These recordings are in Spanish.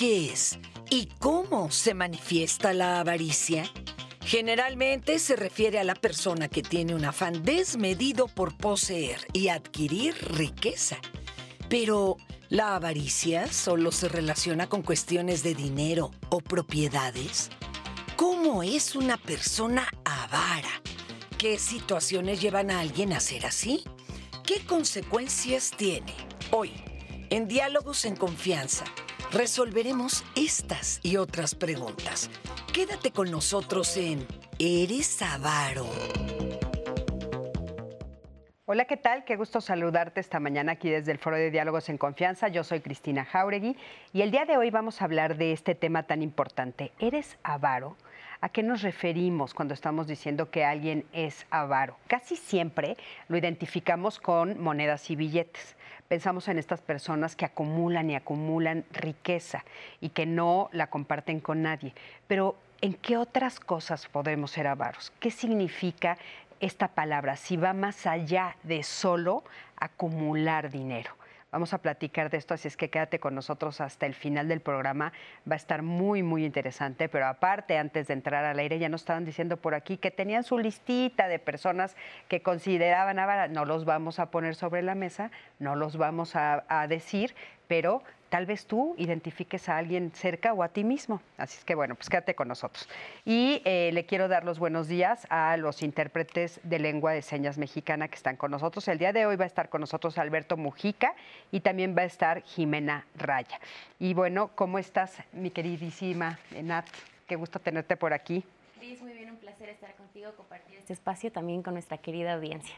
¿Sabes qué es y cómo se manifiesta la avaricia? Generalmente se refiere a la persona que tiene un afán desmedido por poseer y adquirir riqueza. Pero la avaricia solo se relaciona con cuestiones de dinero o propiedades. ¿Cómo es una persona avara? ¿Qué situaciones llevan a alguien a ser así? ¿Qué consecuencias tiene? Hoy, en Diálogos en Confianza, resolveremos estas y otras preguntas. Quédate con nosotros en ¿Eres avaro? Hola, ¿qué tal? Qué gusto saludarte esta mañana aquí desde el Foro de Diálogos en Confianza. Yo soy Cristina Jauregui y el día de hoy vamos a hablar de este tema tan importante. ¿Eres avaro? ¿A qué nos referimos cuando estamos diciendo que alguien es avaro? Casi siempre lo identificamos con monedas y billetes. Pensamos en estas personas que acumulan y acumulan riqueza y que no la comparten con nadie. Pero ¿en qué otras cosas podemos ser avaros? ¿Qué significa esta palabra? Si va más allá de solo acumular dinero. Vamos a platicar de esto, así es que quédate con nosotros hasta el final del programa. Va a estar muy, muy interesante. Pero aparte, antes de entrar al aire, ya nos estaban diciendo por aquí que tenían su listita de personas que consideraban No los vamos a poner sobre la mesa, no los vamos a, a decir, pero tal vez tú identifiques a alguien cerca o a ti mismo. Así es que bueno, pues quédate con nosotros. Y eh, le quiero dar los buenos días a los intérpretes de lengua de señas mexicana que están con nosotros. El día de hoy va a estar con nosotros Alberto Mujica y también va a estar Jimena Raya. Y bueno, ¿cómo estás, mi queridísima Nat? Qué gusto tenerte por aquí. Cris, muy bien, un placer estar contigo, compartir este espacio también con nuestra querida audiencia.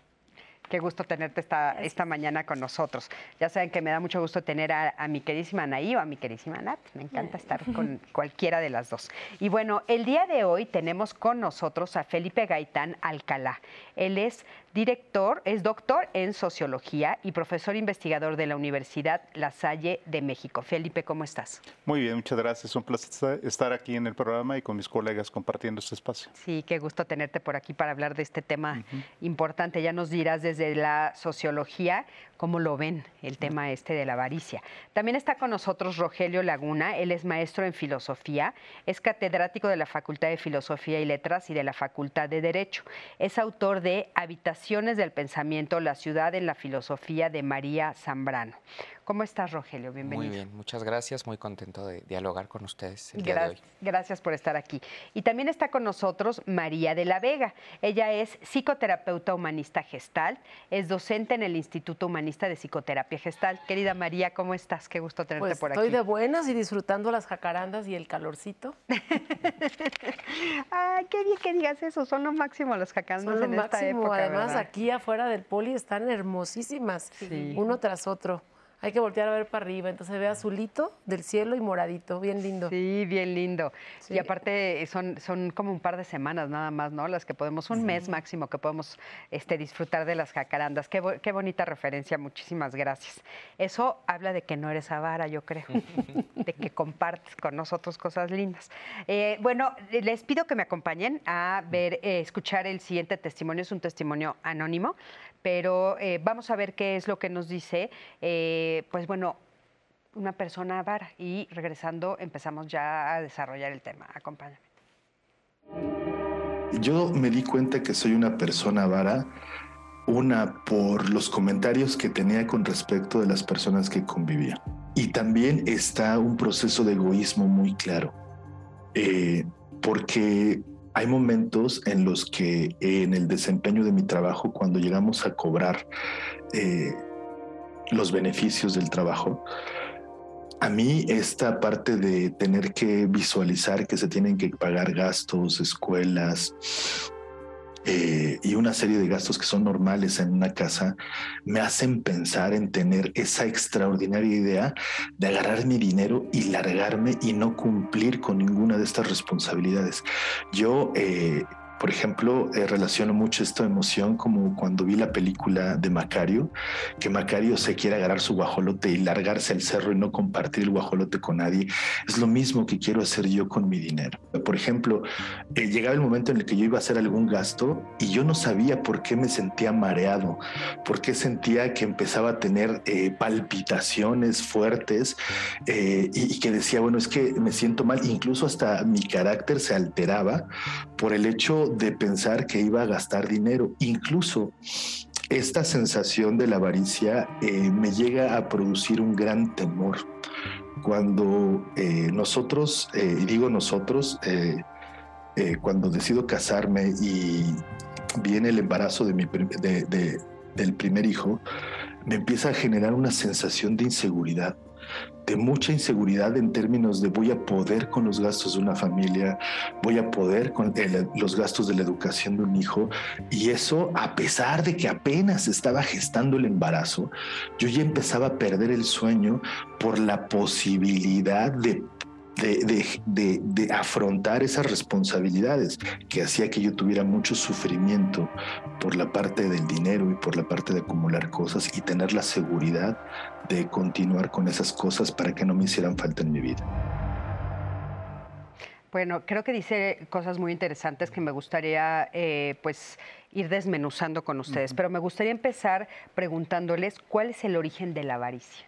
Qué gusto tenerte esta, esta mañana con nosotros. Ya saben que me da mucho gusto tener a, mi queridísima Anaí o a mi queridísima Nat. Me encanta estar con cualquiera de las dos. Y bueno, el día de hoy tenemos con nosotros a Felipe Gaitán Alcalá. Él es director, es doctor en sociología y profesor investigador de la Universidad La Salle de México. Felipe, ¿cómo estás? Muy bien, muchas gracias. Un placer estar aquí en el programa y con mis colegas compartiendo este espacio. Sí, qué gusto tenerte por aquí para hablar de este tema importante. Ya nos dirás desde la sociología cómo lo ven el tema este de la avaricia. También está con nosotros Rogelio Laguna, él es maestro en filosofía, es catedrático de la Facultad de Filosofía y Letras y de la Facultad de Derecho. Es autor de Del Pensamiento, la ciudad en la filosofía de María Zambrano. ¿Cómo estás, Rogelio? Bienvenido. Muy bien, muchas gracias. Muy contento de dialogar con ustedes el día de hoy. Gracias por estar aquí. Y también está con nosotros María de la Vega. Ella es psicoterapeuta humanista gestal, es docente en el Instituto Humanista de Psicoterapia Gestal. Querida María, ¿cómo estás? Qué gusto tenerte pues por aquí. Estoy de buenas y disfrutando las jacarandas y el calorcito. Ay, qué bien que digas eso. Son lo máximo las jacarandas Son en esta época. Además, aquí afuera del poli están hermosísimas, uno tras otro hay que voltear a ver para arriba, entonces ve azulito del cielo y moradito, bien lindo. Sí, bien lindo. Y aparte son, son como un par de semanas nada más, ¿no? Las que podemos, un mes máximo que podemos este, disfrutar de las jacarandas. Qué, qué, bonita referencia, muchísimas gracias. Eso habla de que no eres avara, yo creo, de que compartes con nosotros cosas lindas. Eh, bueno, les pido que me acompañen a ver, eh, escuchar el siguiente testimonio, es un testimonio anónimo, pero eh, vamos a ver qué es lo que nos dice, eh, pues bueno, una persona avara. Y regresando empezamos ya a desarrollar el tema. Acompáñame. Yo me di cuenta que soy una persona avara, una por los comentarios que tenía con respecto de las personas que convivía. Y también está un proceso de egoísmo muy claro, eh, porque hay momentos en los que en el desempeño de mi trabajo, cuando llegamos a cobrar eh, los beneficios del trabajo, a mí esta parte de tener que visualizar que se tienen que pagar gastos, escuelas, eh, y una serie de gastos que son normales en una casa me hacen pensar en tener esa extraordinaria idea de agarrar mi dinero y largarme y no cumplir con ninguna de estas responsabilidades. Yo, eh, Por ejemplo, eh, relaciono mucho esta emoción como cuando vi la película de Macario, que Macario se quiere agarrar su guajolote y largarse al cerro y no compartir el guajolote con nadie. Es lo mismo que quiero hacer yo con mi dinero. Por ejemplo, eh, llegaba el momento en el que yo iba a hacer algún gasto y yo no sabía por qué me sentía mareado, por qué sentía que empezaba a tener eh, palpitaciones fuertes y, y que decía, bueno, es que me siento mal, incluso hasta mi carácter se alteraba por el hecho de pensar que iba a gastar dinero. Incluso esta sensación de la avaricia eh, me llega a producir un gran temor. Cuando eh, nosotros, eh, digo nosotros, cuando decido casarme y viene el embarazo de mi, del primer hijo, me empieza a generar una sensación de inseguridad de mucha inseguridad en términos de voy a poder con los gastos de una familia, voy a poder con los gastos de la educación de un hijo. Y eso, a pesar de que apenas estaba gestando el embarazo, yo ya empezaba a perder el sueño por la posibilidad de de, afrontar esas responsabilidades, que hacía que yo tuviera mucho sufrimiento por la parte del dinero y por la parte de acumular cosas y tener la seguridad de continuar con esas cosas para que no me hicieran falta en mi vida. Bueno, creo que dice cosas muy interesantes que me gustaría eh, pues ir desmenuzando con ustedes, pero me gustaría empezar preguntándoles cuál es el origen de la avaricia.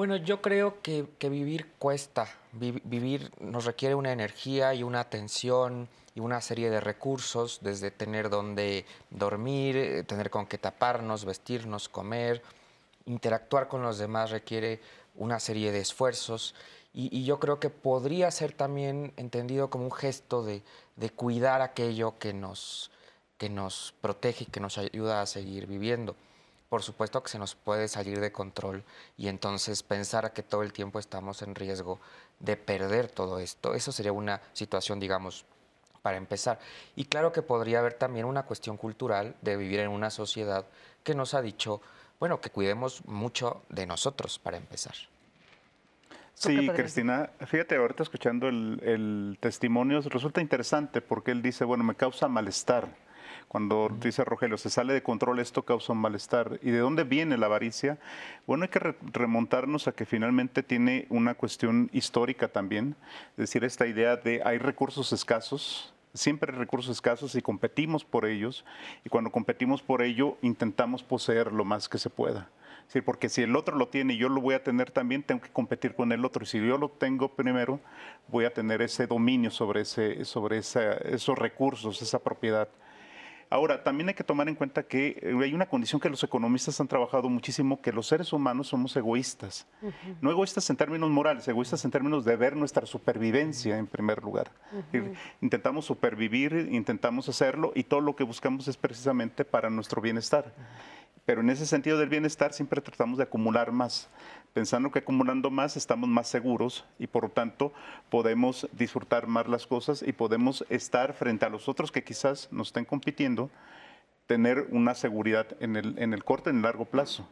Bueno, yo creo que, vivir cuesta. vivir nos requiere una energía y una atención y una serie de recursos, desde tener donde dormir, eh, tener con qué taparnos, vestirnos, comer, interactuar con los demás requiere una serie de esfuerzos. Y, yo creo que podría ser también entendido como un gesto de, cuidar aquello que nos, que nos protege y que nos ayuda a seguir viviendo por supuesto que se nos puede salir de control y entonces pensar que todo el tiempo estamos en riesgo de perder todo esto. Eso sería una situación, digamos, para empezar. Y claro que podría haber también una cuestión cultural de vivir en una sociedad que nos ha dicho, bueno, que cuidemos mucho de nosotros para empezar. Sí, Cristina, fíjate, ahorita escuchando el, el testimonio resulta interesante porque él dice, bueno, me causa malestar cuando dice Rogelio, se sale de control, esto causa un malestar. ¿Y de dónde viene la avaricia? Bueno, hay que remontarnos a que finalmente tiene una cuestión histórica también, es decir, esta idea de hay recursos escasos, siempre hay recursos escasos y competimos por ellos, y cuando competimos por ello intentamos poseer lo más que se pueda. Sí, porque si el otro lo tiene y yo lo voy a tener también, tengo que competir con el otro. Y si yo lo tengo primero, voy a tener ese dominio sobre, ese, sobre esos recursos, esa propiedad. Ahora, también hay que tomar en cuenta que eh, hay una condición que los economistas han trabajado muchísimo, que los seres humanos somos egoístas. No egoístas en términos morales, egoístas en términos de ver nuestra supervivencia en primer lugar. Intentamos supervivir, intentamos hacerlo y todo lo que buscamos es precisamente para nuestro bienestar. Pero en ese sentido del bienestar siempre tratamos de acumular más, pensando que acumulando más estamos más seguros y por lo tanto podemos disfrutar más las cosas y podemos estar frente a los otros que quizás nos estén compitiendo, tener una seguridad en el, en el corto en el largo plazo.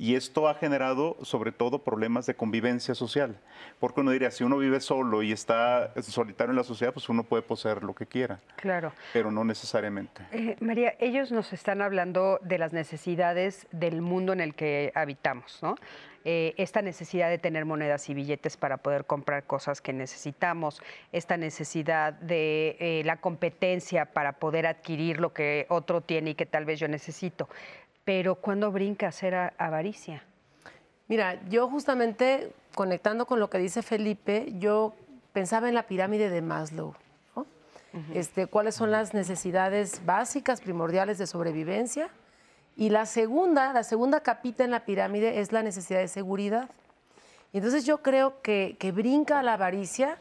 Y esto ha generado sobre todo problemas de convivencia social. Porque uno diría, si uno vive solo y está solitario en la sociedad, pues uno puede poseer lo que quiera. Claro. Pero no necesariamente. Eh, María, ellos nos están hablando de las necesidades del mundo en el que habitamos, ¿no? Eh, esta necesidad de tener monedas y billetes para poder comprar cosas que necesitamos, esta necesidad de eh, la competencia para poder adquirir lo que otro tiene y que tal vez yo necesito pero ¿cuándo brinca a ser avaricia? Mira, yo justamente conectando con lo que dice Felipe, yo pensaba en la pirámide de Maslow. este, ¿Cuáles son las necesidades básicas, primordiales de sobrevivencia? Y la segunda, la segunda capita en la pirámide es la necesidad de seguridad. Y entonces yo creo que, que brinca la avaricia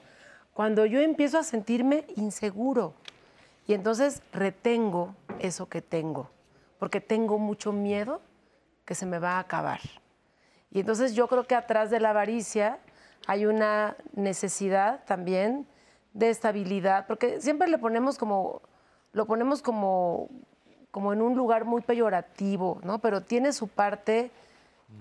cuando yo empiezo a sentirme inseguro. Y entonces retengo eso que tengo porque tengo mucho miedo que se me va a acabar. Y entonces yo creo que atrás de la avaricia hay una necesidad también de estabilidad, porque siempre le ponemos como, lo ponemos como, como en un lugar muy peyorativo, ¿no? Pero tiene su parte,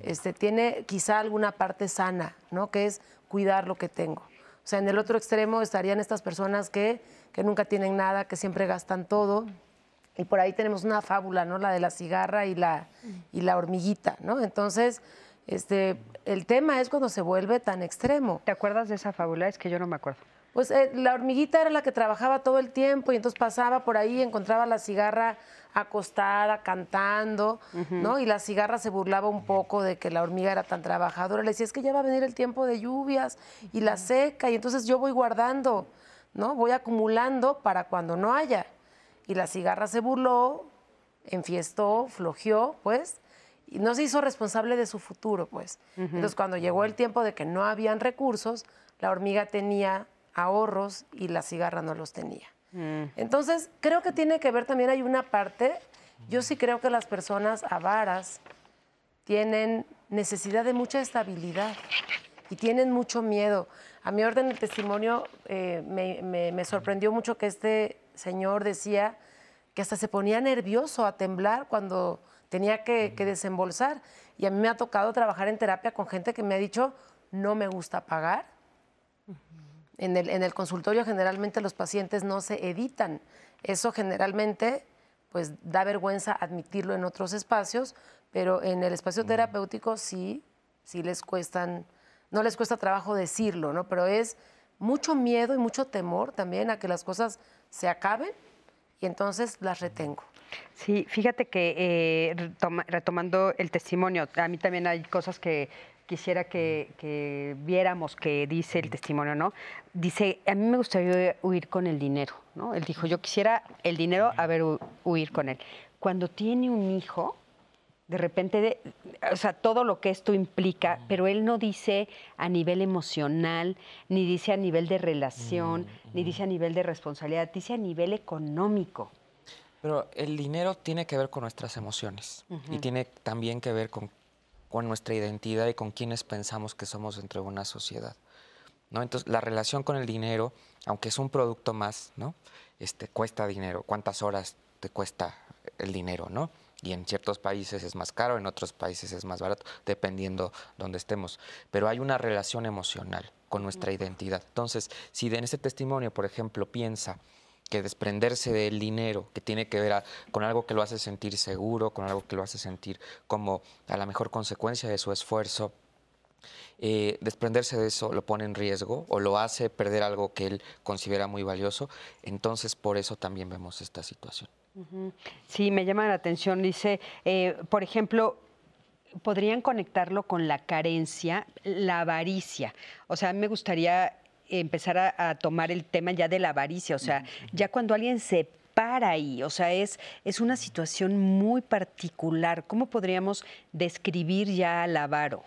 este, tiene quizá alguna parte sana, ¿no? Que es cuidar lo que tengo. O sea, en el otro extremo estarían estas personas que, que nunca tienen nada, que siempre gastan todo. Y por ahí tenemos una fábula, ¿no? La de la cigarra y la, y la hormiguita, ¿no? Entonces, este, el tema es cuando se vuelve tan extremo. ¿Te acuerdas de esa fábula? Es que yo no me acuerdo. Pues eh, la hormiguita era la que trabajaba todo el tiempo y entonces pasaba por ahí, encontraba la cigarra acostada, cantando, ¿no? Y la cigarra se burlaba un poco de que la hormiga era tan trabajadora. Le decía, es que ya va a venir el tiempo de lluvias y la seca, y entonces yo voy guardando, ¿no? Voy acumulando para cuando no haya. Y la cigarra se burló, enfiestó, flojeó, pues, y no se hizo responsable de su futuro, pues. Entonces, cuando llegó el tiempo de que no habían recursos, la hormiga tenía ahorros y la cigarra no los tenía. Mm. Entonces, creo que tiene que ver también, hay una parte, yo sí creo que las personas avaras tienen necesidad de mucha estabilidad y tienen mucho miedo. A mi orden el testimonio eh, me, sorprendió mucho que este señor decía que hasta se ponía nervioso a temblar cuando tenía que, que, desembolsar. Y a mí me ha tocado trabajar en terapia con gente que me ha dicho, no me gusta pagar, en el, en el consultorio generalmente los pacientes no se editan. Eso generalmente pues da vergüenza admitirlo en otros espacios, pero en el espacio terapéutico sí, sí les cuestan, no les cuesta trabajo decirlo, ¿no? Pero es mucho miedo y mucho temor también a que las cosas se acaben y entonces las retengo. Sí, fíjate que eh, retomando el testimonio, a mí también hay cosas que quisiera que, viéramos que dice el testimonio, ¿no? Dice, a mí me gustaría huir con el dinero, ¿no? Él dijo, yo quisiera el dinero, a ver, huir con él. Cuando tiene un hijo, de repente, o sea, todo lo que esto implica, pero él no dice a nivel emocional, ni dice a nivel de relación, ni dice a nivel de responsabilidad, dice a nivel económico. Pero el dinero tiene que ver con nuestras emociones y tiene también que ver con con nuestra identidad y con quienes pensamos que somos dentro de una sociedad. ¿no? Entonces, la relación con el dinero, aunque es un producto más, ¿no? este, cuesta dinero. ¿Cuántas horas te cuesta el dinero? ¿no? Y en ciertos países es más caro, en otros países es más barato, dependiendo donde estemos. Pero hay una relación emocional con nuestra identidad. Entonces, si en ese testimonio, por ejemplo, piensa que desprenderse del dinero, que tiene que ver con algo que lo hace sentir seguro, con algo que lo hace sentir como a la mejor consecuencia de su esfuerzo, eh, desprenderse de eso lo pone en riesgo o lo hace perder algo que él considera muy valioso, entonces por eso también vemos esta situación. Sí, me llama la atención, dice, eh, por ejemplo, podrían conectarlo con la carencia, la avaricia. O sea, me gustaría empezar a, tomar el tema ya de la avaricia, o sea, ya cuando alguien se para ahí, o sea, es, es una situación muy particular. ¿Cómo podríamos describir ya al avaro?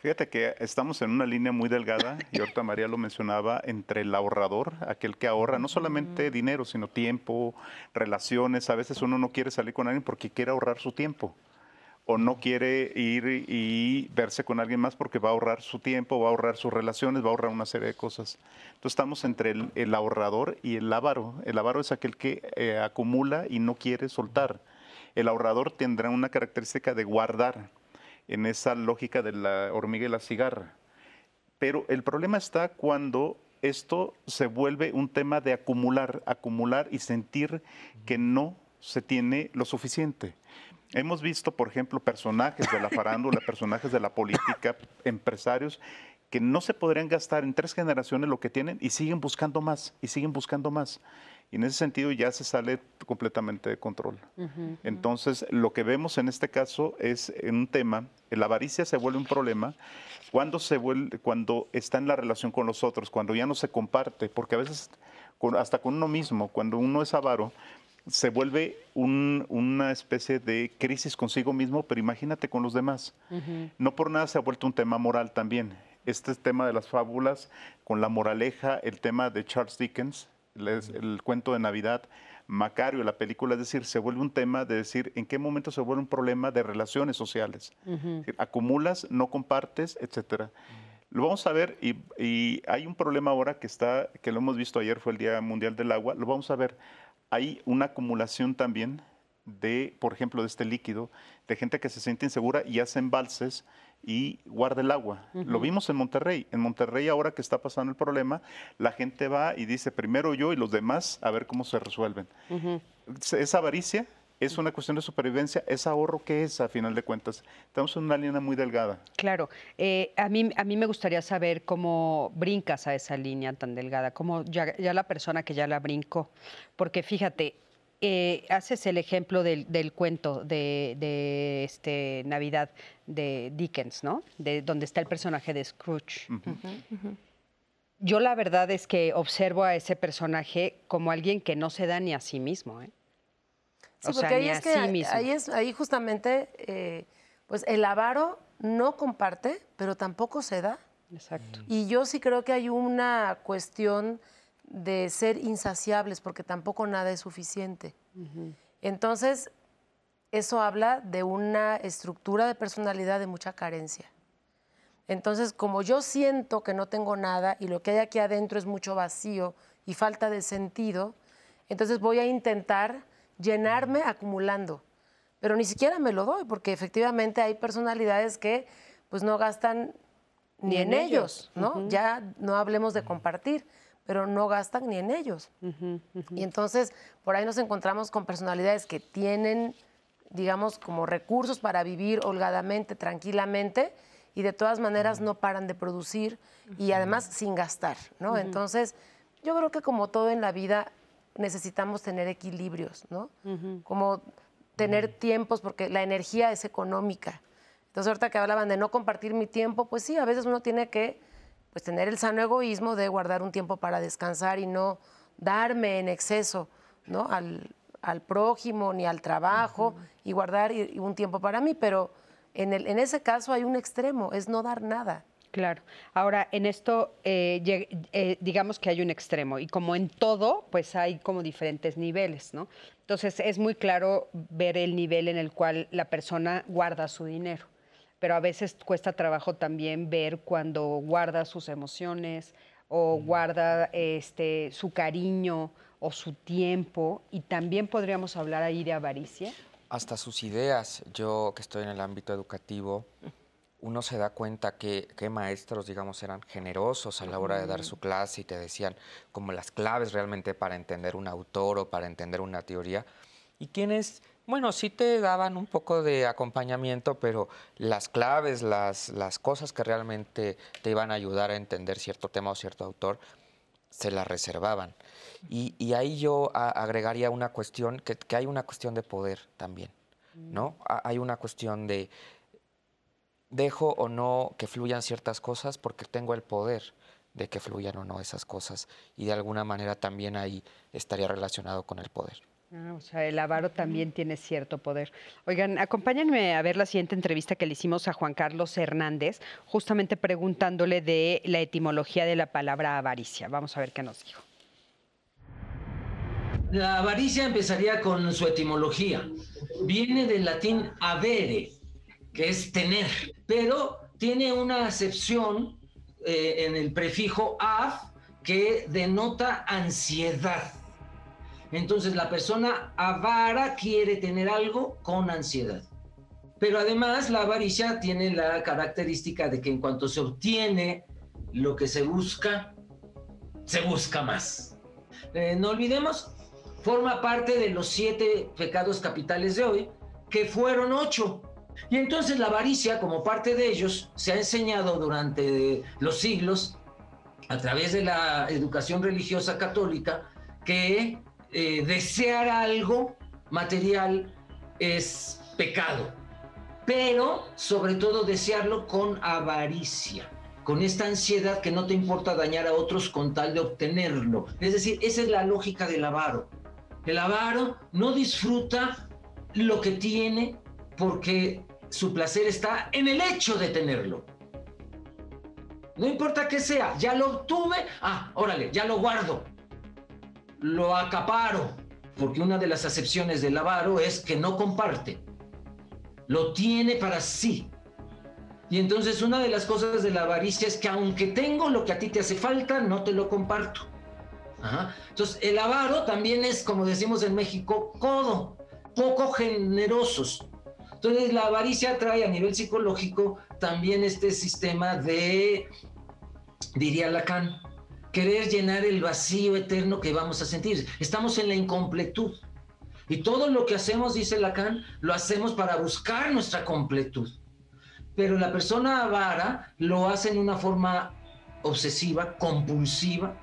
Fíjate que estamos en una línea muy delgada, y ahorita María lo mencionaba, entre el ahorrador, aquel que ahorra no solamente dinero, sino tiempo, relaciones. A veces uno no quiere salir con alguien porque quiere ahorrar su tiempo o no quiere ir y verse con alguien más porque va a ahorrar su tiempo, va a ahorrar sus relaciones, va a ahorrar una serie de cosas. Entonces estamos entre el, ahorrador y el avaro. El avaro es aquel que eh, acumula y no quiere soltar. El ahorrador tendrá una característica de guardar en esa lógica de la hormiga y la cigarra. Pero el problema está cuando esto se vuelve un tema de acumular, acumular y sentir que no se tiene lo suficiente. Hemos visto, por ejemplo, personajes de la farándula, personajes de la política, empresarios que no se podrían gastar en tres generaciones lo que tienen y siguen buscando más, y siguen buscando más. Y en ese sentido ya se sale completamente de control. Entonces, lo que vemos en este caso es en un tema, la avaricia se vuelve un problema cuando, se vuelve, cuando está en la relación con los otros, cuando ya no se comparte, porque a veces hasta con uno mismo, cuando uno es avaro, se vuelve una especie de crisis consigo mismo, pero imagínate con los demás. No por nada se ha vuelto un tema moral también. Este tema de las fábulas, con la moraleja, el tema de Charles Dickens, el, cuento de Navidad, Macario, la película, es decir, se vuelve un tema de decir en qué momento se vuelve un problema de relaciones sociales. acumulas, no compartes, etcétera. Lo vamos a ver y, y, hay un problema ahora que está, que lo hemos visto ayer, fue el Día Mundial del Agua, lo vamos a ver hay una acumulación también de, por ejemplo, de este líquido, de gente que se siente insegura y hace embalses y guarda el agua. Lo vimos en Monterrey. En Monterrey ahora que está pasando el problema, la gente va y dice primero yo y los demás a ver cómo se resuelven. Esa avaricia es una cuestión de supervivencia, es ahorro que es a final de cuentas. Estamos en una línea muy delgada. Claro, eh, a, mí, a mí me gustaría saber cómo brincas a esa línea tan delgada, cómo ya, la persona que ya la brincó, porque fíjate, eh, haces el ejemplo del, cuento de, este Navidad de Dickens, ¿no? De donde está el personaje de Scrooge. Yo la verdad es que observo a ese personaje como alguien que no se da ni a sí mismo, ¿eh? Sí, porque ahí es que ahí, es, ahí justamente, eh, pues el avaro no comparte, pero tampoco se da. Exacto. Y yo sí creo que hay una cuestión de ser insaciables, porque tampoco nada es suficiente. Entonces, eso habla de una estructura de personalidad de mucha carencia. Entonces, como yo siento que no tengo nada y lo que hay aquí adentro es mucho vacío y falta de sentido, entonces voy a intentar llenarme acumulando. Pero ni siquiera me lo doy, porque efectivamente hay personalidades que pues no gastan ni, en, ellos, ¿no? Ya no hablemos de compartir, pero no gastan ni en ellos. Y entonces por ahí nos encontramos con personalidades que tienen, digamos, como recursos para vivir holgadamente, tranquilamente, y de todas maneras no paran de producir y además sin gastar, ¿no? Entonces, yo creo que como todo en la vida necesitamos tener equilibrios, ¿no? Como tener tiempos, porque la energía es económica. Entonces, ahorita que hablaban de no compartir mi tiempo, pues sí, a veces uno tiene que pues, tener el sano egoísmo de guardar un tiempo para descansar y no darme en exceso, ¿no? Al, prójimo ni al trabajo y guardar un tiempo para mí, pero en, el, en ese caso hay un extremo, es no dar nada. Claro. Ahora, en esto, eh, eh, digamos que hay un extremo y como en todo, pues hay como diferentes niveles, ¿no? Entonces, es muy claro ver el nivel en el cual la persona guarda su dinero, pero a veces cuesta trabajo también ver cuando guarda sus emociones o guarda este, su cariño o su tiempo y también podríamos hablar ahí de avaricia. Hasta sus ideas. Yo que estoy en el ámbito educativo uno se da cuenta que, maestros, digamos, eran generosos a la hora de dar su clase y te decían como las claves realmente para entender un autor o para entender una teoría. Y quienes, bueno, sí te daban un poco de acompañamiento, pero las claves, las, las cosas que realmente te iban a ayudar a entender cierto tema o cierto autor, se las reservaban. Y, ahí yo agregaría una cuestión, que, que hay una cuestión de poder también, ¿no? Hay una cuestión de dejo o no que fluyan ciertas cosas porque tengo el poder de que fluyan o no esas cosas. Y de alguna manera también ahí estaría relacionado con el poder. Ah, o sea, el avaro también tiene cierto poder. Oigan, acompáñenme a ver la siguiente entrevista que le hicimos a Juan Carlos Hernández, justamente preguntándole de la etimología de la palabra avaricia. Vamos a ver qué nos dijo. La avaricia empezaría con su etimología. Viene del latín avere, que es tener, pero tiene una acepción eh, en el prefijo av que denota ansiedad. Entonces la persona avara quiere tener algo con ansiedad. Pero además la avaricia tiene la característica de que en cuanto se obtiene lo que se busca, se busca más. Eh, no olvidemos, forma parte de los siete pecados capitales de hoy, que fueron ocho. Y entonces la avaricia, como parte de ellos, se ha enseñado durante los siglos, a través de la educación religiosa católica, que eh, desear algo material es pecado, pero sobre todo desearlo con avaricia con esta ansiedad que no te importa dañar a otros con tal de obtenerlo. Es decir, esa es la lógica del avaro. El avaro no disfruta lo que tiene porque su placer está en el hecho de tenerlo. No importa qué sea, ya lo obtuve, ah, órale, ya lo guardo, lo acaparo, porque una de las acepciones del avaro es que no comparte, lo tiene para sí. Y entonces una de las cosas de la avaricia es que aunque tengo lo que a ti te hace falta, no te lo comparto. Entonces el avaro también es, como decimos en México, codo, poco generosos Entonces la avaricia trae a nivel psicológico también este sistema de, diría Lacan, querer llenar el vacío eterno que vamos a sentir. Estamos en la incompletud. Y todo lo que hacemos, dice Lacan, lo hacemos para buscar nuestra completud. Pero la persona avara lo hace en una forma obsesiva, compulsiva.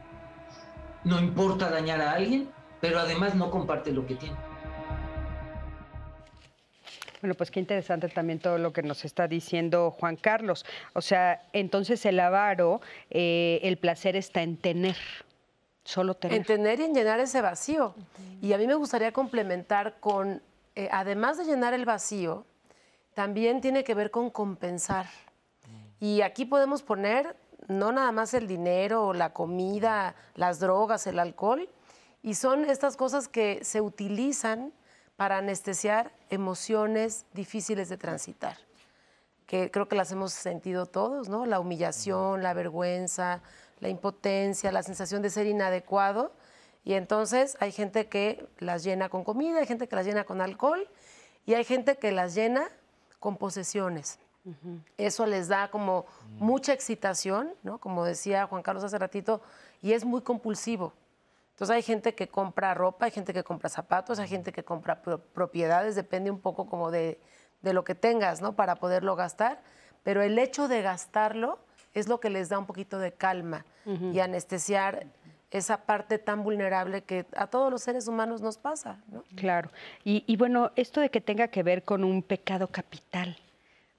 No importa dañar a alguien, pero además no comparte lo que tiene. Bueno, pues qué interesante también todo lo que nos está diciendo Juan Carlos. O sea, entonces el avaro, eh, el placer está en tener, solo tener. En tener y en llenar ese vacío. Y a mí me gustaría complementar con, eh, además de llenar el vacío, también tiene que ver con compensar. Y aquí podemos poner no nada más el dinero, la comida, las drogas, el alcohol, y son estas cosas que se utilizan para anestesiar emociones difíciles de transitar, que creo que las hemos sentido todos, ¿no? La humillación, la vergüenza, la impotencia, la sensación de ser inadecuado. Y entonces hay gente que las llena con comida, hay gente que las llena con alcohol y hay gente que las llena con posesiones. Eso les da como mucha excitación, ¿no? Como decía Juan Carlos hace ratito, y es muy compulsivo. Entonces hay gente que compra ropa, hay gente que compra zapatos, hay gente que compra propiedades, depende un poco como de, lo que tengas, ¿no? Para poderlo gastar, pero el hecho de gastarlo es lo que les da un poquito de calma y anestesiar esa parte tan vulnerable que a todos los seres humanos nos pasa. ¿no? Claro. Y, y, bueno, esto de que tenga que ver con un pecado capital,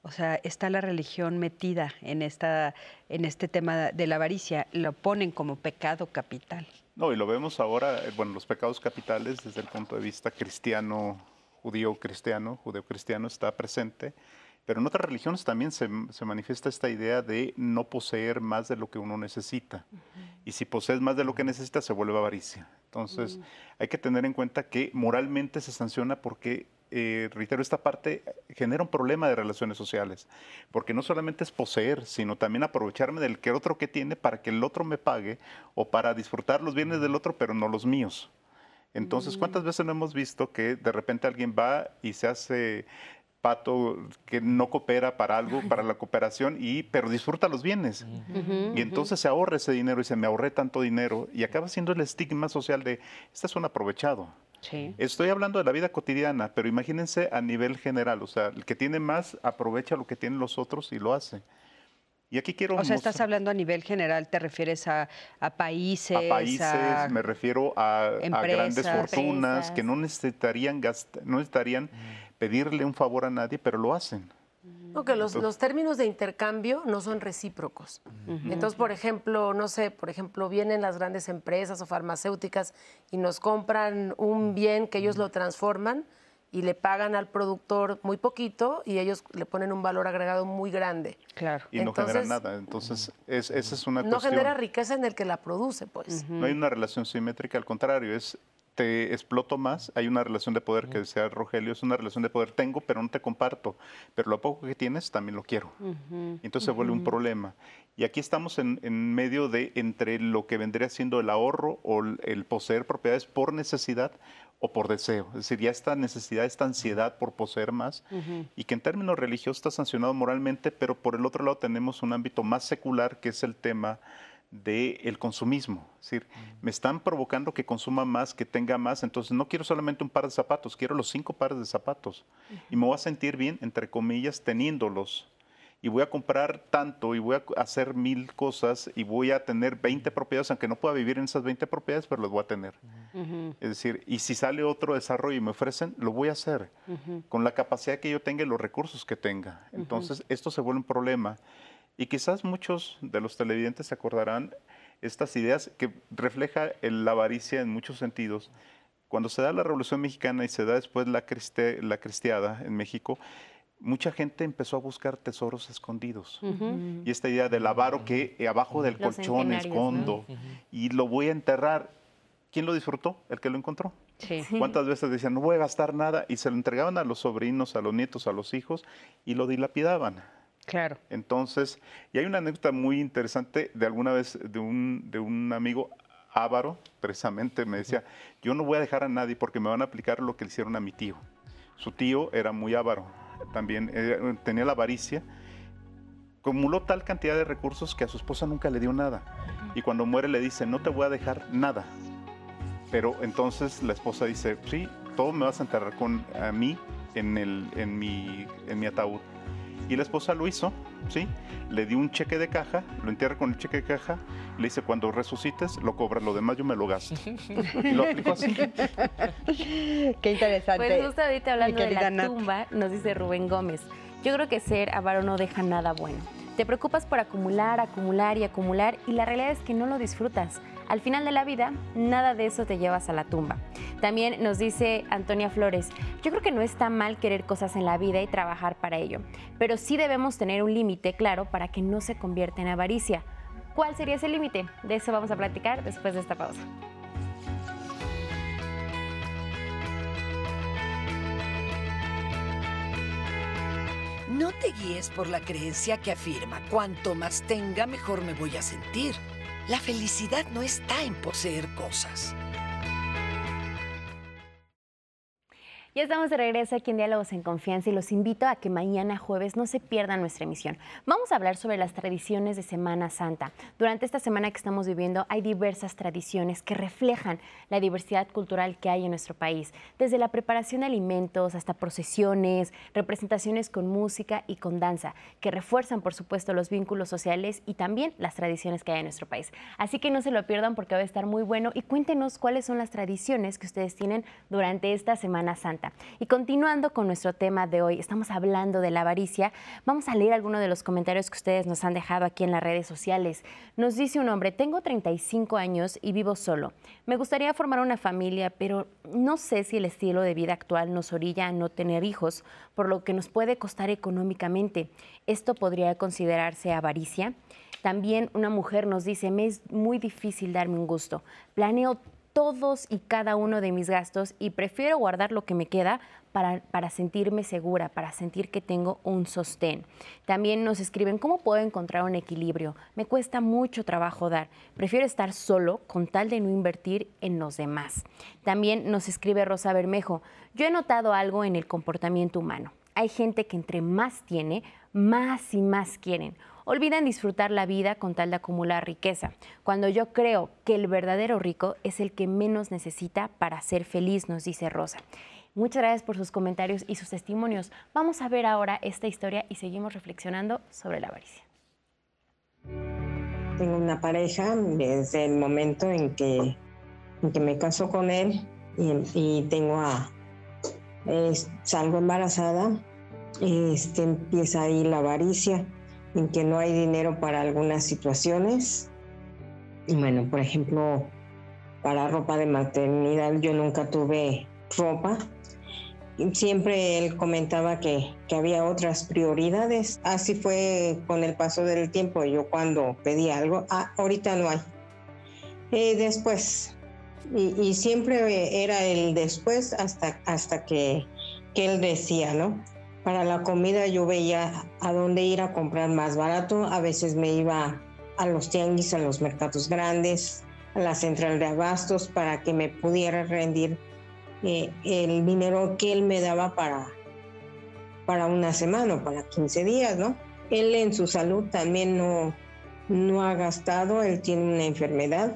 o sea, está la religión metida en, esta, en este tema de la avaricia, lo ponen como pecado capital. No, y lo vemos ahora, eh, bueno, los pecados capitales desde el punto de vista cristiano, judío cristiano, judeo cristiano está presente, pero en otras religiones también se, manifiesta esta idea de no poseer más de lo que uno necesita. Y si posees más de lo que necesitas, se vuelve avaricia. Entonces, hay que tener en cuenta que moralmente se sanciona porque eh, reitero, esta parte genera un problema de relaciones sociales, porque no solamente es poseer, sino también aprovecharme del que otro que tiene para que el otro me pague o para disfrutar los bienes del otro, pero no los míos. Entonces, ¿cuántas veces no hemos visto que de repente alguien va y se hace pato que no coopera para algo, para la cooperación, y, pero disfruta los bienes. y entonces se ahorra ese dinero y se me ahorré tanto dinero y acaba siendo el estigma social de, este es un aprovechado. Estoy hablando de la vida cotidiana, pero imagínense a nivel general, o sea, el que tiene más aprovecha lo que tienen los otros y lo hace. Y aquí quiero... O sea, estás hablando a nivel general, te refieres a, países. A países, me refiero a, grandes fortunas que no necesitarían, no necesitarían mm. pedirle un favor a nadie, pero lo hacen. No, que los, los, términos de intercambio no son recíprocos. Entonces, por ejemplo, no sé, por ejemplo, vienen las grandes empresas o farmacéuticas y nos compran un bien que ellos lo transforman y le pagan al productor muy poquito y ellos le ponen un valor agregado muy grande. Claro. Y no genera nada. Entonces, esa es una no cuestión. No genera riqueza en el que la produce, pues. No hay una relación simétrica, al contrario, es te exploto más, hay una relación de poder que decía Rogelio, es una relación de poder, tengo, pero no te comparto, pero lo poco que tienes también lo quiero. entonces se vuelve un problema. Y aquí estamos en, medio de entre lo que vendría siendo el ahorro o el, poseer propiedades por necesidad o por deseo. Es decir, ya esta necesidad, esta ansiedad por poseer más, y que en términos religiosos está sancionado moralmente, pero por el otro lado tenemos un ámbito más secular que es el tema del consumismo. Es decir, me están provocando que consuma más, que tenga más, entonces no quiero solamente un par de zapatos, quiero los cinco pares de zapatos. Y me voy a sentir bien, entre comillas, teniéndolos. Y voy a comprar tanto y voy a hacer mil cosas y voy a tener 20 propiedades, aunque no pueda vivir en esas 20 propiedades, pero las voy a tener. Es decir, y si sale otro desarrollo y me ofrecen, lo voy a hacer con la capacidad que yo tenga y los recursos que tenga. Entonces, esto se vuelve un problema. Y quizás muchos de los televidentes se acordarán estas ideas que refleja la avaricia en muchos sentidos. Cuando se da la Revolución Mexicana y se da después la, la cristiada en México, mucha gente empezó a buscar tesoros escondidos. Y esta idea del avaro que abajo del colchón escondo y lo voy a enterrar. ¿Quién lo disfrutó? El que lo encontró. ¿Cuántas veces decían, no voy a gastar nada? Y se lo entregaban a los sobrinos, a los nietos, a los hijos y lo dilapidaban. Claro. Entonces, y hay una anécdota muy interesante de alguna vez de un, de un amigo Ávaro, precisamente, me decía, yo no voy a dejar a nadie porque me van a aplicar lo que le hicieron a mi tío. Su tío era muy avaro también eh, tenía la avaricia, acumuló tal cantidad de recursos que a su esposa nunca le dio nada. Y cuando muere le dice, no te voy a dejar nada. Pero entonces la esposa dice, sí, todo me vas a enterrar con a mí en, el, en, mi, en mi ataúd. Y la esposa lo hizo, ¿sí? Le dio un cheque de caja, lo entierra con el cheque de caja, le dice, cuando resucites, lo cobras, lo demás yo me lo gasto. y lo aplicó así. Qué interesante. Pues justo ahorita hablando de la tumba, nos dice Rubén Gómez, yo creo que ser avaro no deja nada bueno. Te preocupas por acumular, acumular y acumular y la realidad es que no lo disfrutas. Al final de la vida, nada de eso te llevas a la tumba. También nos dice Antonia Flores, yo creo que no está mal querer cosas en la vida y trabajar para ello, pero sí debemos tener un límite claro para que no se convierta en avaricia. ¿Cuál sería ese límite? De eso vamos a platicar después de esta pausa. No te guíes por la creencia que afirma, cuanto más tenga, mejor me voy a sentir. La felicidad no está en poseer cosas. Ya estamos de regreso aquí en Diálogos en Confianza y los invito a que mañana jueves no se pierdan nuestra emisión. Vamos a hablar sobre las tradiciones de Semana Santa. Durante esta semana que estamos viviendo hay diversas tradiciones que reflejan la diversidad cultural que hay en nuestro país, desde la preparación de alimentos hasta procesiones, representaciones con música y con danza, que refuerzan por supuesto los vínculos sociales y también las tradiciones que hay en nuestro país. Así que no se lo pierdan porque va a estar muy bueno y cuéntenos cuáles son las tradiciones que ustedes tienen durante esta Semana Santa. Y continuando con nuestro tema de hoy, estamos hablando de la avaricia. Vamos a leer algunos de los comentarios que ustedes nos han dejado aquí en las redes sociales. Nos dice un hombre, tengo 35 años y vivo solo. Me gustaría formar una familia, pero no sé si el estilo de vida actual nos orilla a no tener hijos, por lo que nos puede costar económicamente. ¿Esto podría considerarse avaricia? También una mujer nos dice, me es muy difícil darme un gusto. Planeo todos y cada uno de mis gastos y prefiero guardar lo que me queda para, para, sentirme segura, para sentir que tengo un sostén. También nos escriben, ¿cómo puedo encontrar un equilibrio? Me cuesta mucho trabajo dar. Prefiero estar solo con tal de no invertir en los demás. También nos escribe Rosa Bermejo, yo he notado algo en el comportamiento humano. Hay gente que entre más tiene, más y más quieren olvidan disfrutar la vida con tal de acumular riqueza, cuando yo creo que el verdadero rico es el que menos necesita para ser feliz, nos dice Rosa. Muchas gracias por sus comentarios y sus testimonios. Vamos a ver ahora esta historia y seguimos reflexionando sobre la avaricia. Tengo una pareja desde el momento en que, me caso con él y, tengo a, salgo embarazada, este, empieza ahí la avaricia en que no hay dinero para algunas situaciones. Bueno, por ejemplo, para ropa de maternidad yo nunca tuve ropa. Siempre él comentaba que, que había otras prioridades. Así fue con el paso del tiempo. Yo cuando pedí algo, ah, ahorita no hay. Eh, después, y, y, siempre era el después hasta, hasta que, que él decía, ¿no? Para la comida yo veía a dónde ir a comprar más barato. A veces me iba a los tianguis, a los mercados grandes, a la central de abastos para que me pudiera rendir eh, el dinero que él me daba para, para una semana o para 15 días, ¿no? Él en su salud también no, no ha gastado, él tiene una enfermedad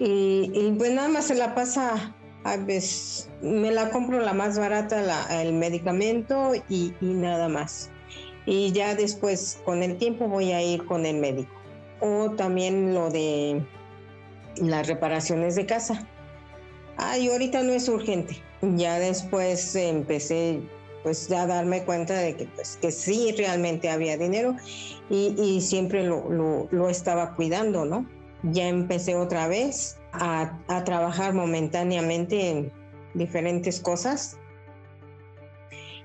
y, y pues nada más se la pasa a veces me la compro la más barata, el medicamento y, nada más. Y ya después, con el tiempo, voy a ir con el médico. O también lo de las reparaciones de casa. Ay, ahorita no es urgente. Ya después empecé pues a darme cuenta de que, pues, que sí realmente había dinero y, siempre lo, lo estaba cuidando, ¿no? Ya empecé otra vez a, trabajar momentáneamente en diferentes cosas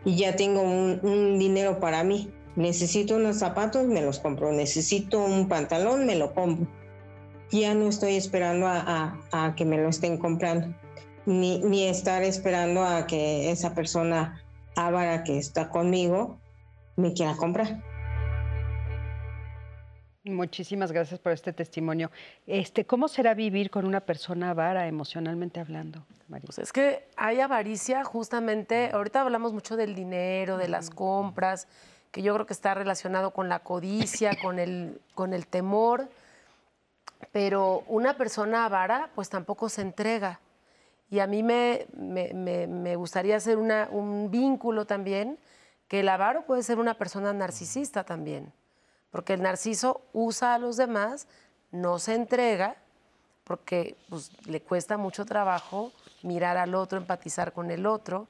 y ya tengo un, dinero para mí. Necesito unos zapatos, me los compro. Necesito un pantalón, me lo compro. Ya no estoy esperando a, que me lo estén comprando, ni, ni, estar esperando a que esa persona ávara que está conmigo me quiera comprar. Muchísimas gracias por este testimonio. Este, ¿Cómo será vivir con una persona avara emocionalmente hablando, María? Pues es que hay avaricia justamente, ahorita hablamos mucho del dinero, de las compras, que yo creo que está relacionado con la codicia, con el, con el temor, pero una persona avara pues tampoco se entrega. Y a mí me, me, gustaría hacer una, un vínculo también, que el avaro puede ser una persona narcisista también porque el narciso usa a los demás, no se entrega, porque pues, le cuesta mucho trabajo mirar al otro, empatizar con el otro.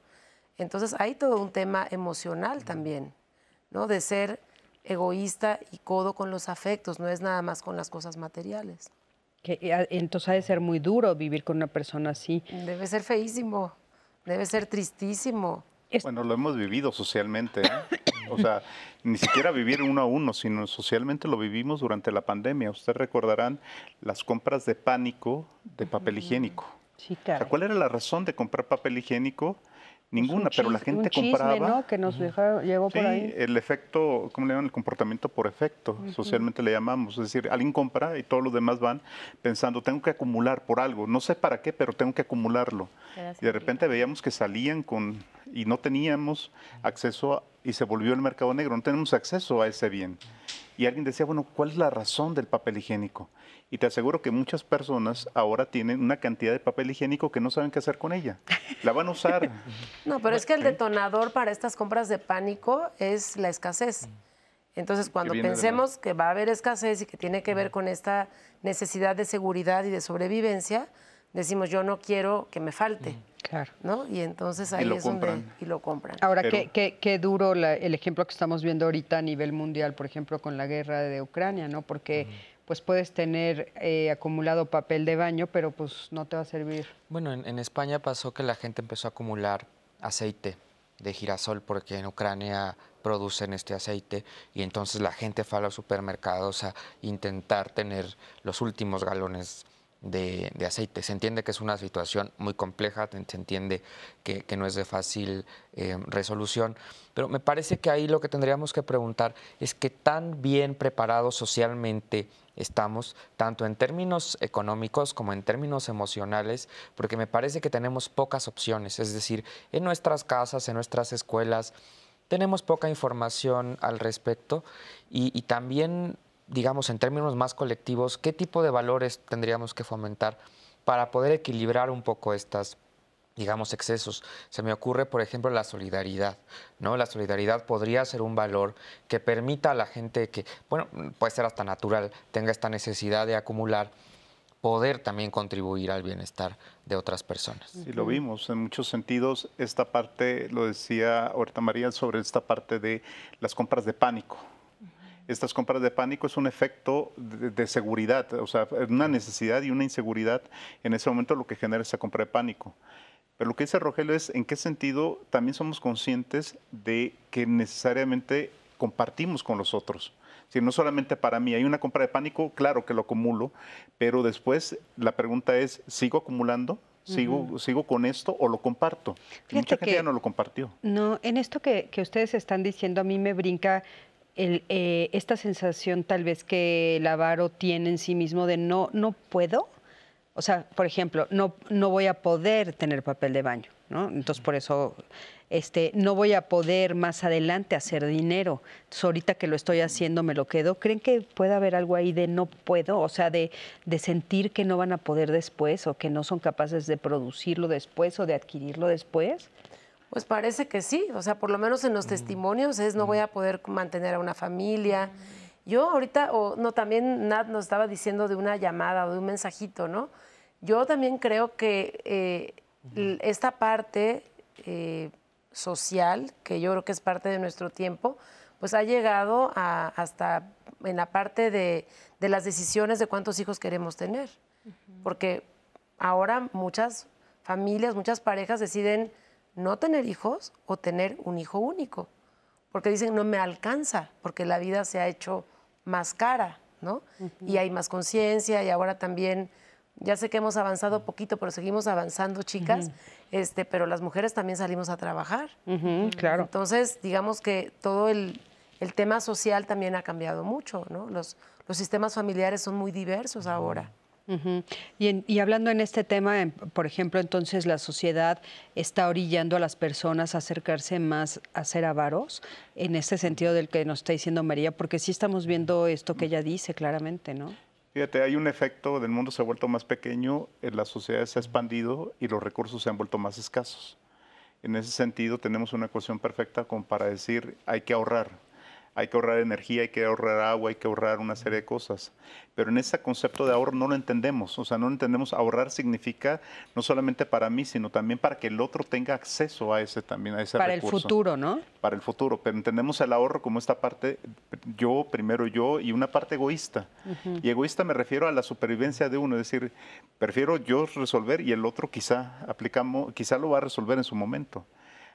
Entonces hay todo un tema emocional también, ¿no? De ser egoísta y codo con los afectos, no es nada más con las cosas materiales. Que, eh, entonces ha de ser muy duro vivir con una persona así. Debe ser feísimo, debe ser tristísimo. Bueno, lo hemos vivido socialmente. ¿eh? O sea, ni siquiera vivir uno a uno, sino socialmente lo vivimos durante la pandemia. Ustedes recordarán las compras de pánico de papel higiénico. Sí, claro. ¿Cuál era la razón de comprar papel higiénico? Ninguna, pero la gente un chisme, compraba. ¿no? Que nos llegó por ahí. El efecto, ¿cómo le llaman? El comportamiento por efecto, socialmente le llamamos. Es decir, alguien compra y todos los demás van pensando, tengo que acumular por algo, no sé para qué, pero tengo que acumularlo. Y de repente veíamos que salían con, y no teníamos acceso a, y se volvió el mercado negro, no tenemos acceso a ese bien. Y alguien decía, bueno, ¿cuál es la razón del papel higiénico? Y te aseguro que muchas personas ahora tienen una cantidad de papel higiénico que no saben qué hacer con ella. La van a usar. No, pero es que el detonador para estas compras de pánico es la escasez. Entonces, cuando pensemos que va a haber escasez y que tiene que ver con esta necesidad de seguridad y de sobrevivencia, decimos, yo no quiero que me falte. Claro. ¿no? Y entonces ahí es donde y lo compran. Ahora, qué, qué, duro el ejemplo que estamos viendo ahorita a nivel mundial, por ejemplo, con la guerra de Ucrania, ¿no? Porque pues puedes tener eh, acumulado papel de baño, pero pues no te va a servir. Bueno, en, España pasó que la gente empezó a acumular aceite de girasol porque en Ucrania producen este aceite y entonces la gente fue a los supermercados a intentar tener los últimos galones de, aceite. Se entiende que es una situación muy compleja, se entiende que, no es de fácil eh, resolución, pero me parece que ahí lo que tendríamos que preguntar es que tan bien preparados socialmente estamos, tanto en términos económicos como en términos emocionales, porque me parece que tenemos pocas opciones, es decir, en nuestras casas, en nuestras escuelas, tenemos poca información al respecto y, también digamos, en términos más colectivos, qué tipo de valores tendríamos que fomentar para poder equilibrar un poco estas digamos, excesos. Se me ocurre, por ejemplo, la solidaridad, ¿no? La solidaridad podría ser un valor que permita a la gente que, bueno, puede ser hasta natural, tenga esta necesidad de acumular, poder también contribuir al bienestar de otras personas. Sí, lo vimos en muchos sentidos. Esta parte, lo decía ahorita María, sobre esta parte de las compras de pánico, estas compras de pánico es un efecto de, seguridad, o sea, una necesidad y una inseguridad en ese momento lo que genera esa compra de pánico. Pero lo que dice Rogelio es en qué sentido también somos conscientes de que necesariamente compartimos con los otros. Si no solamente para mí, hay una compra de pánico, claro que lo acumulo, pero después la pregunta es, ¿sigo acumulando? ¿Sigo, ¿Sigo con esto o lo comparto? mucha gente ya no lo compartió. No, en esto que, que ustedes están diciendo, a mí me brinca eh, esta sensación tal vez que el avaro tiene en sí mismo de no, no puedo. O sea, por ejemplo, no, no voy a poder tener papel de baño, ¿no? Entonces, por eso este, no voy a poder más adelante hacer dinero. Entonces, ahorita que lo estoy haciendo, me lo quedo. ¿Creen que puede haber algo ahí de no puedo? O sea, de, de sentir que no van a poder después o que no son capaces de producirlo después o de adquirirlo después. Pues parece que sí, o sea, por lo menos en los testimonios es no voy a poder mantener a una familia. Yo ahorita, o no, también Nat nos estaba diciendo de una llamada o de un mensajito, ¿no? Yo también creo que eh, esta parte eh, social, que yo creo que es parte de nuestro tiempo, pues ha llegado hasta en la parte de, de, las decisiones de cuántos hijos queremos tener. Porque ahora muchas familias, muchas parejas deciden no tener hijos o tener un hijo único. Porque dicen, no me alcanza, porque la vida se ha hecho más cara, ¿no? Y hay más conciencia y ahora también, ya sé que hemos avanzado poquito, pero seguimos avanzando, chicas, este, pero las mujeres también salimos a trabajar. claro. Entonces, digamos que todo el, el tema social también ha cambiado mucho, ¿no? Los, los sistemas familiares son muy diversos ahora. Y, hablando en este tema, por ejemplo, entonces la sociedad está orillando a las personas a acercarse más a ser avaros, en ese sentido del que nos está diciendo María, porque sí estamos viendo esto que ella dice claramente, ¿no? Fíjate, hay un efecto del mundo se ha vuelto más pequeño, la sociedad se ha expandido y los recursos se han vuelto más escasos. En ese sentido, tenemos una ecuación perfecta como para decir hay que ahorrar hay que ahorrar energía, hay que ahorrar agua, hay que ahorrar una serie de cosas. Pero en ese concepto de ahorro no lo entendemos, o sea, no entendemos ahorrar significa no solamente para mí, sino también para que el otro tenga acceso a ese también, a ese Para el futuro, ¿no? Para el futuro, pero entendemos el ahorro como esta parte, yo, primero yo, y una parte egoísta. Y egoísta me refiero a la supervivencia de uno, es decir, prefiero yo resolver y el otro quizá aplicamos, quizá lo va a resolver en su momento.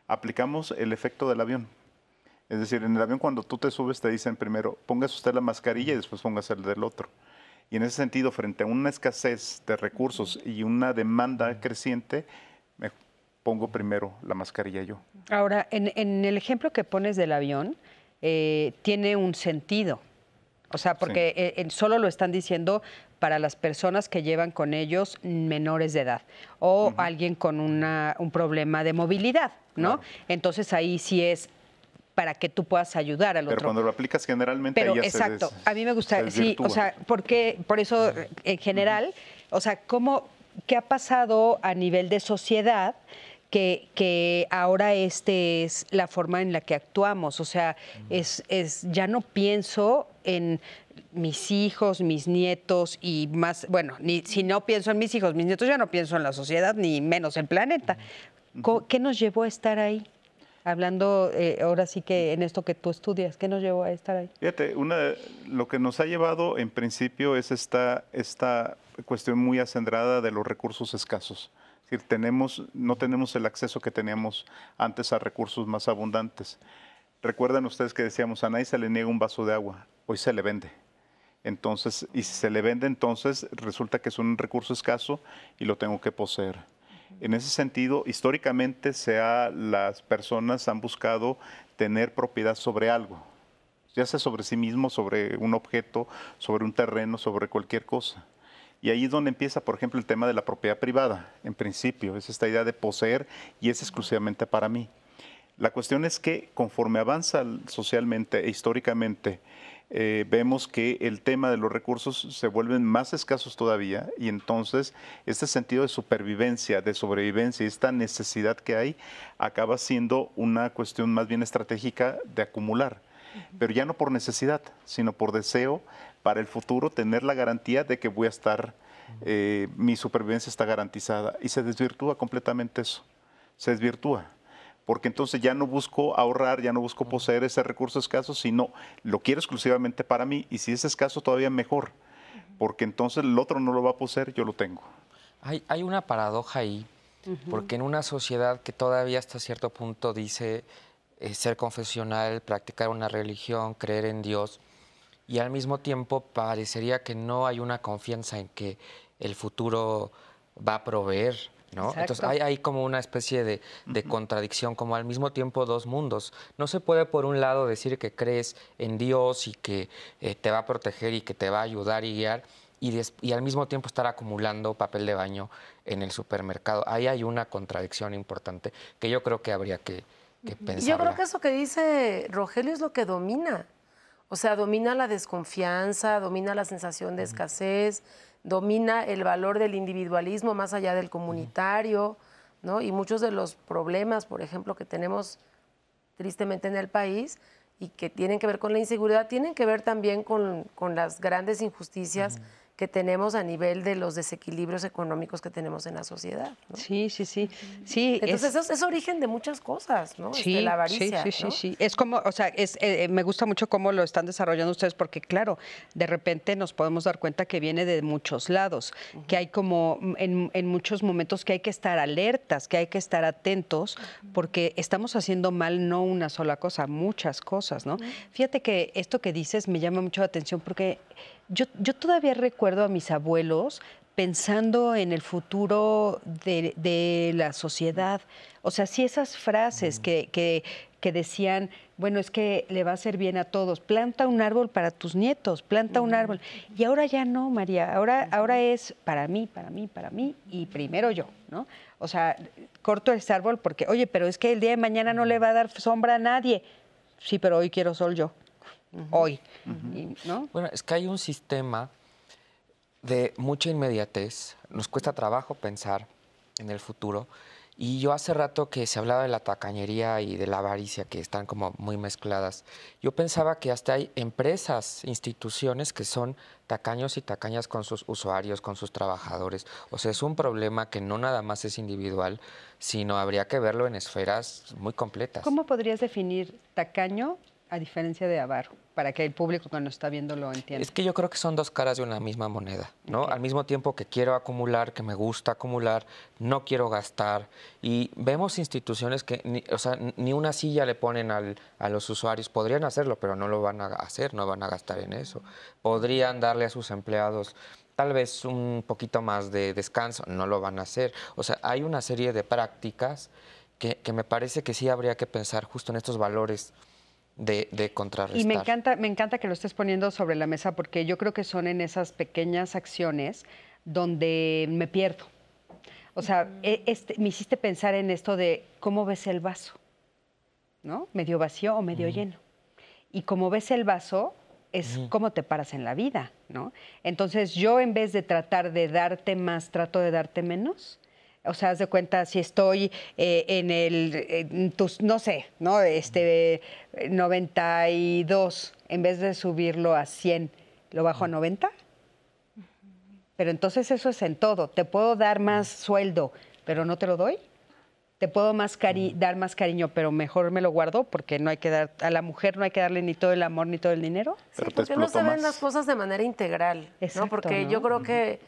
Aplicamos el efecto del avión es decir, en el avión cuando tú te subes te dicen primero, póngase usted la mascarilla y después póngase el del otro. Y en ese sentido, frente a una escasez de recursos y una demanda creciente, me pongo primero la mascarilla yo. Ahora, en, el ejemplo que pones del avión, eh, tiene un sentido. O sea, porque eh, solo lo están diciendo para las personas que llevan con ellos menores de edad o alguien con una, un problema de movilidad, ¿no? Entonces ahí sí es para que tú puedas ayudar al otro. Pero cuando lo aplicas generalmente Pero exacto, a mí me gusta, sí, o sea, porque por eso en general, o sea, cómo qué ha pasado a nivel de sociedad que, que, ahora este es la forma en la que actuamos, o sea, es, es ya no pienso en mis hijos, mis nietos y más, bueno, ni si no pienso en mis hijos, mis nietos, ya no pienso en la sociedad ni menos en el planeta. ¿Qué nos llevó a estar ahí? Hablando eh, ahora sí que en esto que tú estudias, ¿qué nos llevó a estar ahí? Fíjate, lo que nos ha llevado en principio es esta, esta cuestión muy acendrada de los recursos escasos. Es decir, tenemos, no tenemos el acceso que teníamos antes a recursos más abundantes. Recuerdan ustedes que decíamos, a nadie se le niega un vaso de agua, hoy se le vende. Entonces, y si se le vende, entonces resulta que es un recurso escaso y lo tengo que poseer. En ese sentido, históricamente sea, las personas han buscado tener propiedad sobre algo, ya sea sobre sí mismo, sobre un objeto, sobre un terreno, sobre cualquier cosa. Y ahí es donde empieza, por ejemplo, el tema de la propiedad privada, en principio, es esta idea de poseer y es exclusivamente para mí. La cuestión es que conforme avanza socialmente e históricamente eh, vemos que el tema de los recursos se vuelven más escasos todavía y entonces este sentido de supervivencia, de sobrevivencia, esta necesidad que hay, acaba siendo una cuestión más bien estratégica de acumular, pero ya no por necesidad, sino por deseo para el futuro tener la garantía de que voy a estar, eh, mi supervivencia está garantizada. Y se desvirtúa completamente eso, se desvirtúa porque entonces ya no busco ahorrar, ya no busco poseer ese recurso escaso, sino lo quiero exclusivamente para mí y si es escaso todavía mejor, porque entonces el otro no lo va a poseer, yo lo tengo. Hay, hay una paradoja ahí, porque en una sociedad que todavía hasta cierto punto dice eh, ser confesional, practicar una religión, creer en Dios, y al mismo tiempo parecería que no hay una confianza en que el futuro va a proveer entonces hay, hay, como una especie de, contradicción, como al mismo tiempo dos mundos. No se puede por un lado decir que crees en Dios y que eh, te va a proteger y que te va a ayudar y guiar, y, y, al mismo tiempo estar acumulando papel de baño en el supermercado. Ahí hay una contradicción importante que yo creo que habría que, pensar. Yo creo que eso que dice Rogelio es lo que domina. O sea, domina la desconfianza, domina la sensación de escasez, domina el valor del individualismo más allá del comunitario, ¿no? Y muchos de los problemas, por ejemplo, que tenemos tristemente en el país y que tienen que ver con la inseguridad, tienen que ver también con, las grandes injusticias que tenemos a nivel de los desequilibrios económicos que tenemos en la sociedad. Sí, sí, sí. sí Entonces es, es, origen de muchas cosas, ¿no? Sí, la avaricia, sí, sí, sí, Es como, o sea, es, eh, me gusta mucho cómo lo están desarrollando ustedes porque, claro, de repente nos podemos dar cuenta que viene de muchos lados, que hay como en, en, muchos momentos que hay que estar alertas, que hay que estar atentos, porque estamos haciendo mal no una sola cosa, muchas cosas, ¿no? Fíjate que esto que dices me llama mucho la atención porque yo, yo todavía recuerdo a mis abuelos pensando en el futuro de, la sociedad. O sea, sí esas frases que, que decían, bueno, es que le va a hacer bien a todos, planta un árbol para tus nietos, planta un árbol. Y ahora ya no, María, ahora, ahora es para mí, para mí, para mí y primero yo, ¿no? O sea, corto este árbol porque, oye, pero es que el día de mañana no le va a dar sombra a nadie. Sí, pero hoy quiero sol yo. Hoy. ¿no? Bueno, es que hay un sistema de mucha inmediatez. Nos cuesta trabajo pensar en el futuro. Y yo hace rato que se hablaba de la tacañería y de la avaricia, que están como muy mezcladas. Yo pensaba que hasta hay empresas, instituciones que son tacaños y tacañas con sus usuarios, con sus trabajadores. O sea, es un problema que no nada más es individual, sino habría que verlo en esferas muy completas. ¿Cómo podrías definir tacaño a diferencia de avaro? para que el público que nos está viendo lo entienda. Es que yo creo que son dos caras de una misma moneda, ¿no? Al mismo tiempo que quiero acumular, que me gusta acumular, no quiero gastar. Y vemos instituciones que, ni, o sea, ni una silla le ponen al, a los usuarios. Podrían hacerlo, pero no lo van a hacer, no van a gastar en eso. Podrían darle a sus empleados tal vez un poquito más de descanso, no lo van a hacer. O sea, hay una serie de prácticas que, que me parece que sí habría que pensar justo en estos valores de, de, contrarrestar. Y me encanta, me encanta que lo estés poniendo sobre la mesa porque yo creo que son en esas pequeñas acciones donde me pierdo. O sea, e, este, me hiciste pensar en esto de cómo ves el vaso, ¿no? Medio vacío o medio lleno. Y como ves el vaso, es cómo te paras en la vida, ¿no? Entonces yo en vez de tratar de darte más, trato de darte menos o sea, haz de cuenta, si estoy eh, en el, tus, no sé, ¿no? Este, 92, en vez de subirlo a 100, lo bajo a 90. Pero entonces eso es en todo. Te puedo dar más sueldo, pero no te lo doy. Te puedo más dar más cariño, pero mejor me lo guardo porque no hay que dar a la mujer no hay que darle ni todo el amor ni todo el dinero. Sí, porque no se ven las cosas de manera integral, ¿no? Porque yo creo que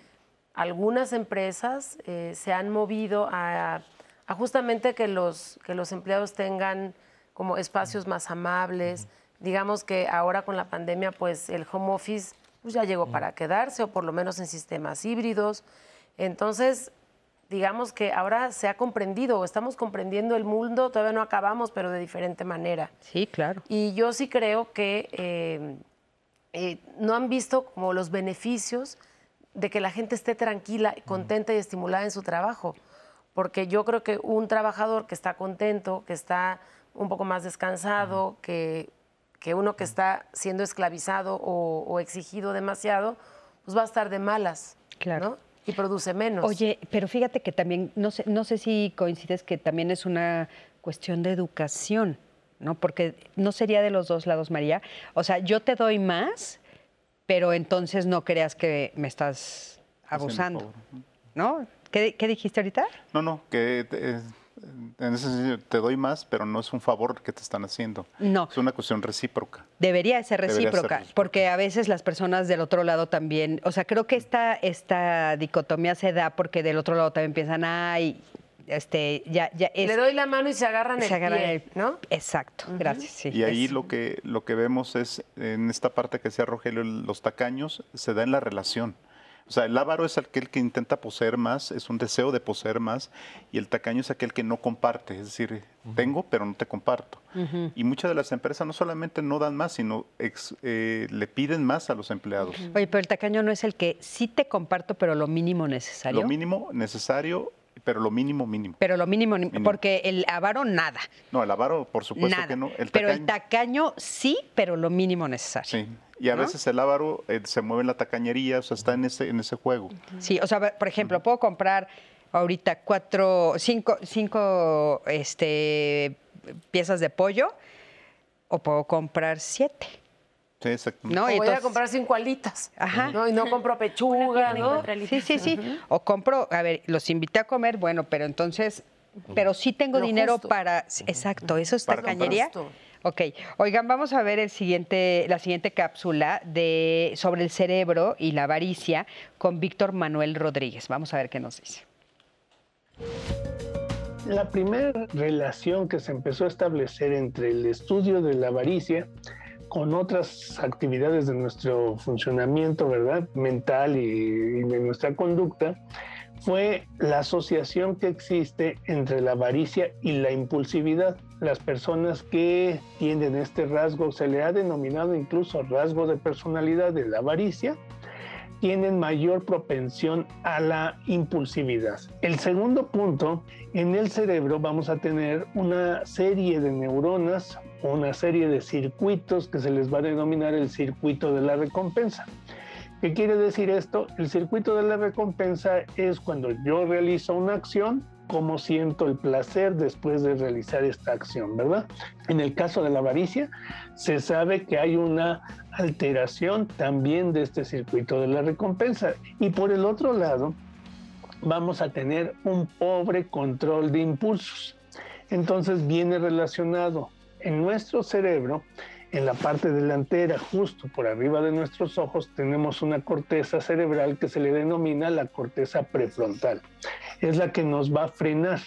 algunas empresas eh, se han movido a, justamente que los, que los empleados tengan como espacios más amables. Digamos que ahora con la pandemia, pues el home office pues, ya llegó para quedarse, o por lo menos en sistemas híbridos. Entonces, digamos que ahora se ha comprendido, o estamos comprendiendo el mundo, todavía no acabamos, pero de diferente manera. Sí, claro. Y yo sí creo que eh, eh, no han visto como los beneficios de que la gente esté tranquila, contenta y estimulada en su trabajo. Porque yo creo que un trabajador que está contento, que está un poco más descansado, que, que uno que está siendo esclavizado o, exigido demasiado, pues va a estar de malas. Claro. Y produce menos. Oye, pero fíjate que también, no sé, no sé si coincides que también es una cuestión de educación, ¿no? Porque no sería de los dos lados, María. O sea, yo te doy más, pero entonces no creas que me estás abusando, ¿no? ¿Qué, dijiste ahorita? No, no, que eh, en ese sentido te doy más, pero no es un favor que te están haciendo. No. Es una cuestión recíproca. Debería ser recíproca, porque a veces las personas del otro lado también, o sea, creo que esta, esta dicotomía se da porque del otro lado también piensan, ay, este, ya, ya Le doy la mano y se agarran el pie, ¿no? Exacto, gracias. y ahí lo que lo que vemos es en esta parte que decía Rogelio, los tacaños se da en la relación. O sea, el avaro es aquel que intenta poseer más, es un deseo de poseer más, y el tacaño es aquel que no comparte, es decir, tengo pero no te comparto. Y muchas de las empresas no solamente no dan más, sino eh, le piden más a los empleados. Oye, pero el tacaño no es el que sí te comparto, pero lo mínimo necesario. Lo mínimo necesario pero lo mínimo mínimo. Pero lo mínimo, porque el avaro nada. No, el avaro por supuesto que no. pero el tacaño sí, pero lo mínimo necesario. Sí. Y a veces el avaro eh, se mueve en la tacañería, o sea, está en ese, en ese juego. Sí, o sea, por ejemplo, puedo comprar ahorita cuatro, cinco, cinco este, piezas de pollo o puedo comprar siete. Sí, exacto. No, o voy a comprar cinco alitas. Ajá. ¿no? Y no compro pechuga, ¿no? Sí, sí, sí. O compro, a ver, los invité a comer, bueno, pero entonces, pero sí tengo dinero para. Exacto, eso es tacañería. Ok, oigan, vamos a ver el siguiente, la siguiente cápsula de, sobre el cerebro y la avaricia con Víctor Manuel Rodríguez. Vamos a ver qué nos dice. La primera relación que se empezó a establecer entre el estudio de la avaricia con otras actividades de nuestro funcionamiento, ¿verdad? Mental y, de nuestra conducta, fue la asociación que existe entre la avaricia y la impulsividad. Las personas que tienen este rasgo, se le ha denominado incluso rasgo de personalidad de la avaricia, tienen mayor propensión a la impulsividad. El segundo punto, en el cerebro vamos a tener una serie de neuronas, una serie de circuitos que se les va a denominar el circuito de la recompensa. ¿Qué quiere decir esto? El circuito de la recompensa es cuando yo realizo una acción, cómo siento el placer después de realizar esta acción, ¿verdad? En el caso de la avaricia, se sabe que hay una alteración también de este circuito de la recompensa. Y por el otro lado, vamos a tener un pobre control de impulsos. Entonces viene relacionado en nuestro cerebro en la parte delantera, justo por arriba de nuestros ojos, tenemos una corteza cerebral que se le denomina la corteza prefrontal. Es la que nos va a frenar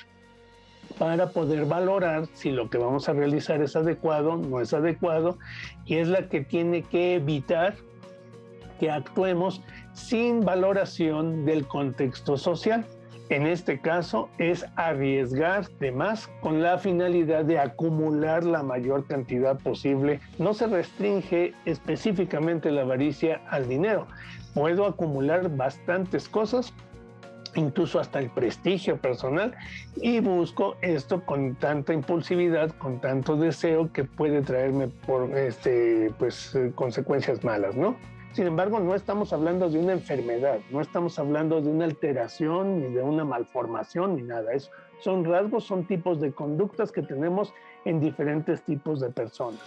para poder valorar si lo que vamos a realizar es adecuado, no es adecuado, y es la que tiene que evitar que actuemos sin valoración del contexto social en este caso es arriesgar de más con la finalidad de acumular la mayor cantidad posible. No se restringe específicamente la avaricia al dinero. Puedo acumular bastantes cosas, incluso hasta el prestigio personal, y busco esto con tanta impulsividad, con tanto deseo que puede traerme por este, pues, eh, consecuencias malas, ¿no? Sin embargo, no estamos hablando de una enfermedad, no estamos hablando de una alteración ni de una malformación ni nada. Es, son rasgos, son tipos de conductas que tenemos en diferentes tipos de personas.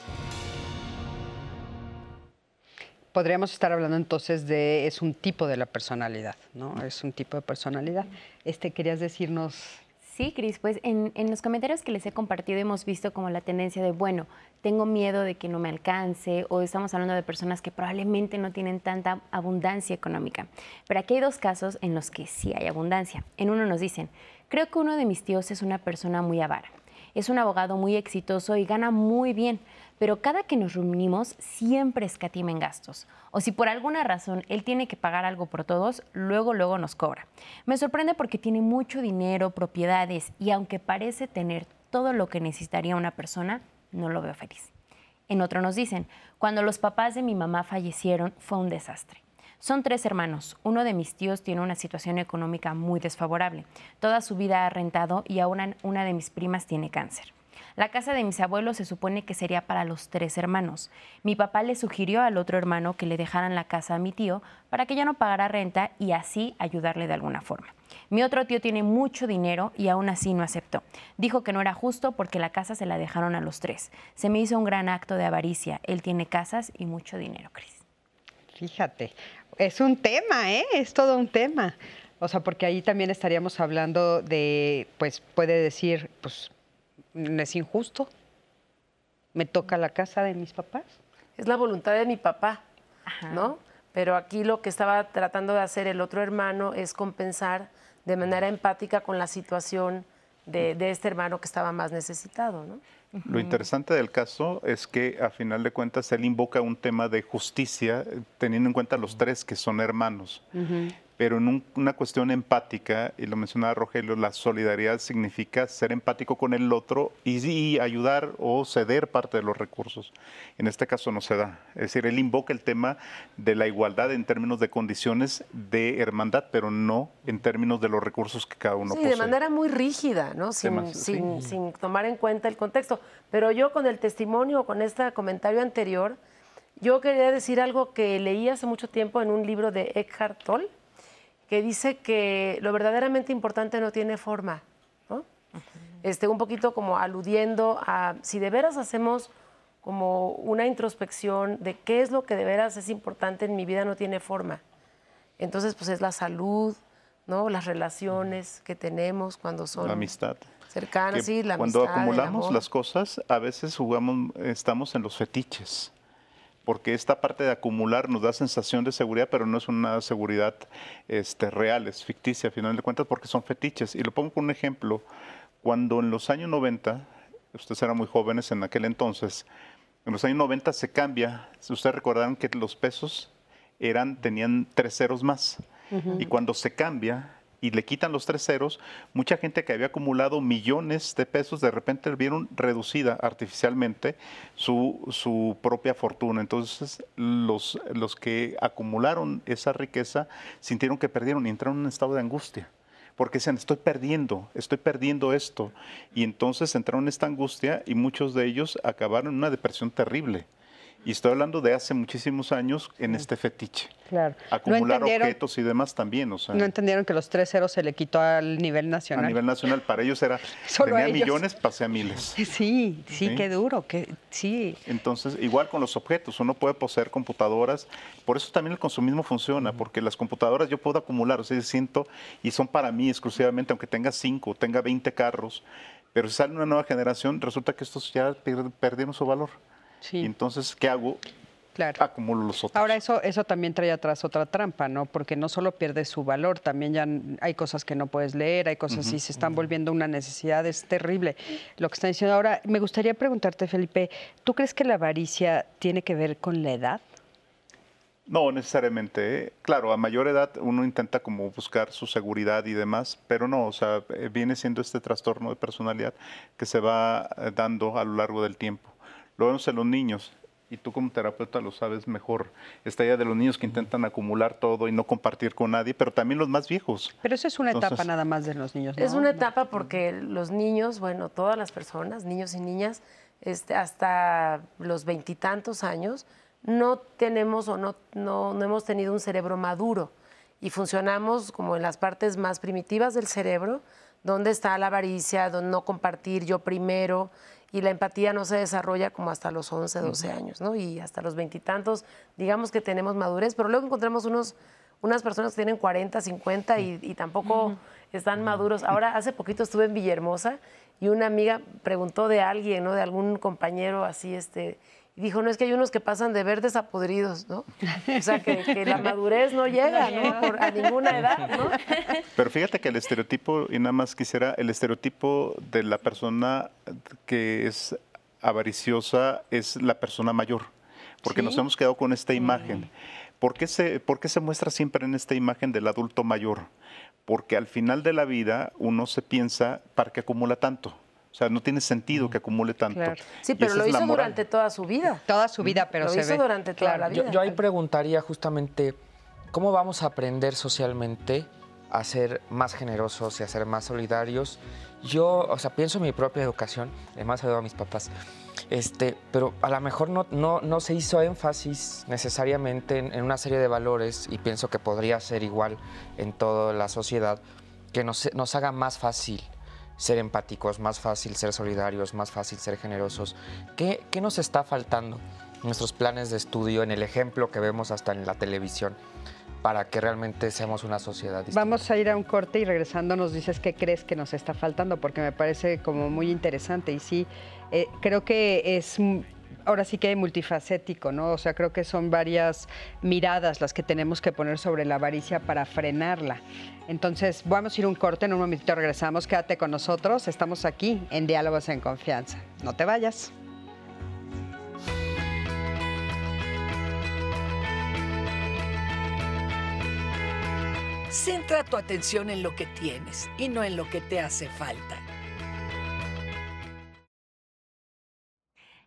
Podríamos estar hablando entonces de es un tipo de la personalidad, ¿no? Es un tipo de personalidad. Este querías decirnos Sí, Cris, pues en, los comentarios que les he compartido hemos visto como la tendencia de, bueno, tengo miedo de que no me alcance o estamos hablando de personas que probablemente no tienen tanta abundancia económica. Pero aquí hay dos casos en los que sí hay abundancia. En uno nos dicen, creo que uno de mis tíos es una persona muy avara. Es un abogado muy exitoso y gana muy bien, pero cada que nos reunimos siempre escatima en gastos. O si por alguna razón él tiene que pagar algo por todos, luego, luego nos cobra. Me sorprende porque tiene mucho dinero, propiedades y aunque parece tener todo lo que necesitaría una persona, no lo veo feliz. En otro nos dicen, cuando los papás de mi mamá fallecieron fue un desastre. Son tres hermanos. Uno de mis tíos tiene una situación económica muy desfavorable. Toda su vida ha rentado y aún una de mis primas tiene cáncer. La casa de mis abuelos se supone que sería para los tres hermanos. Mi papá le sugirió al otro hermano que le dejaran la casa a mi tío para que ya no pagara renta y así ayudarle de alguna forma. Mi otro tío tiene mucho dinero y aún así no aceptó. Dijo que no era justo porque la casa se la dejaron a los tres. Se me hizo un gran acto de avaricia. Él tiene casas y mucho dinero, Cris. Fíjate, es un tema, ¿eh? Es todo un tema. O sea, porque ahí también estaríamos hablando de, pues puede decir, pues es injusto. Me toca la casa de mis papás. Es la voluntad de mi papá, ¿no? Pero aquí lo que estaba tratando de hacer el otro hermano es compensar de manera empática con la situación de, este hermano que estaba más necesitado, ¿no? Lo interesante del caso es que a final de cuentas él invoca un tema de justicia teniendo en cuenta los tres que son hermanos pero en una cuestión empática, y lo mencionaba Rogelio, la solidaridad significa ser empático con el otro y, ayudar o ceder parte de los recursos. En este caso no se da. Es decir, él invoca el tema de la igualdad en términos de condiciones de hermandad, pero no en términos de los recursos que cada uno sí, posee. de manera muy rígida, ¿no? Sin, sin tomar en cuenta el contexto. Pero yo con el testimonio, con este comentario anterior, yo quería decir algo que leí hace mucho tiempo en un libro de Eckhart Tolle, que dice que lo verdaderamente importante no tiene forma, este, un poquito como aludiendo a si de veras hacemos como una introspección de qué es lo que de veras es importante en mi vida no tiene forma. Entonces, pues es la salud, ¿no? Las relaciones que tenemos cuando son la amistad. cercanas, sí, la cuando acumulamos las cosas, a veces jugamos, estamos en los fetiches porque esta parte de acumular nos da sensación de seguridad, pero no es una seguridad este, real, es ficticia a final de cuentas, porque son fetiches. Y lo pongo con un ejemplo. Cuando en los años 90, ustedes eran muy jóvenes en aquel entonces, en los años 90 se cambia, ustedes recordarán que los pesos eran, tenían tres ceros más. Y cuando se cambia, y le quitan los tres ceros, mucha gente que había acumulado millones de pesos de repente vieron reducida artificialmente su, su propia fortuna. Entonces los, los que acumularon esa riqueza sintieron que perdieron y entraron en un estado de angustia porque decían, estoy perdiendo, estoy perdiendo esto. Y entonces entraron en esta angustia y muchos de ellos acabaron en una depresión terrible. Y estoy hablando de hace muchísimos años en este fetiche. Claro. Acumular objetos y demás también. O sea, no entendieron que los tres ceros se le quitó al nivel nacional. A nivel nacional, para ellos era, Solo tenía millones, pasé a miles. Sí, sí, qué duro, que, sí. Entonces, igual con los objetos, uno puede poseer computadoras, por eso también el consumismo funciona, porque las computadoras yo puedo acumular, o sea, siento, y son para mí exclusivamente, aunque tenga cinco, tenga 20 carros, pero si sale una nueva generación, resulta que estos ya perdieron su valor. Entonces, ¿qué hago? Claro. acumulo los otros. Ahora eso eso también trae atrás otra trampa, ¿no? Porque no solo pierde su valor, también ya hay cosas que no puedes leer, hay cosas y se están volviendo una necesidad, es terrible lo que están diciendo. Ahora, me gustaría preguntarte, Felipe, ¿tú crees que la avaricia tiene que ver con la edad? No, necesariamente. ¿eh? Claro, a mayor edad uno intenta como buscar su seguridad y demás, pero no, o sea, eh, viene siendo este trastorno de personalidad que se va eh, dando a lo largo del tiempo. Lo vemos en los niños, y tú como terapeuta lo sabes mejor, esta idea de los niños que intentan acumular todo y no compartir con nadie, pero también los más viejos. Pero eso es una etapa nada más de los niños. ¿no? Es una etapa porque los niños, bueno, todas las personas, niños y niñas, este, hasta los veintitantos años, no tenemos o no, no, no hemos tenido un cerebro maduro y funcionamos como en las partes más primitivas del cerebro, donde está la avaricia, donde no compartir yo primero, y la empatía no se desarrolla como hasta los 11, 12 años, ¿no? Y hasta los veintitantos, digamos que tenemos madurez, pero luego encontramos unos, unas personas que tienen 40, 50 y, tampoco están maduros. Ahora, hace poquito estuve en Villahermosa y una amiga preguntó de alguien, ¿no? De algún compañero así, este, y dijo, no, es que hay unos que pasan de verdes a podridos, ¿no? O sea, que, la madurez no llega, ¿no? a ninguna edad, ¿no? Pero fíjate que el estereotipo, y nada más quisiera, el estereotipo de la persona que es avariciosa es la persona mayor, porque nos hemos quedado con esta imagen. ¿Por qué, se, ¿Por qué se muestra siempre en esta imagen del adulto mayor? Porque al final de la vida uno se piensa, ¿para qué acumula tanto? O sea, no tiene sentido que acumule tanto. Sí, pero lo hizo durante toda su vida. Toda su vida, pero lo hizo durante toda la vida. Yo, ahí preguntaría justamente, ¿cómo vamos a aprender socialmente a ser más generosos y a ser más solidarios? Yo, o sea, pienso en mi propia educación, además ayudo a mis papás, este, pero a lo mejor no, no, no se hizo énfasis necesariamente en, en, una serie de valores y pienso que podría ser igual en toda la sociedad, que nos, nos haga más fácil ser empáticos, más fácil ser solidarios, más fácil ser generosos. ¿Qué, qué nos está faltando en nuestros planes de estudio, en el ejemplo que vemos hasta en la televisión? para que realmente seamos una sociedad distinta. Vamos a ir a un corte y regresando nos dices qué crees que nos está faltando, porque me parece como muy interesante y sí, eh, creo que es ahora sí que multifacético, ¿no? O sea, creo que son varias miradas las que tenemos que poner sobre la avaricia para frenarla. Entonces, vamos a ir un corte, en un momentito regresamos, quédate con nosotros, estamos aquí en Diálogos en Confianza. No te vayas. Centra tu atención en lo que tienes y no en lo que te hace falta.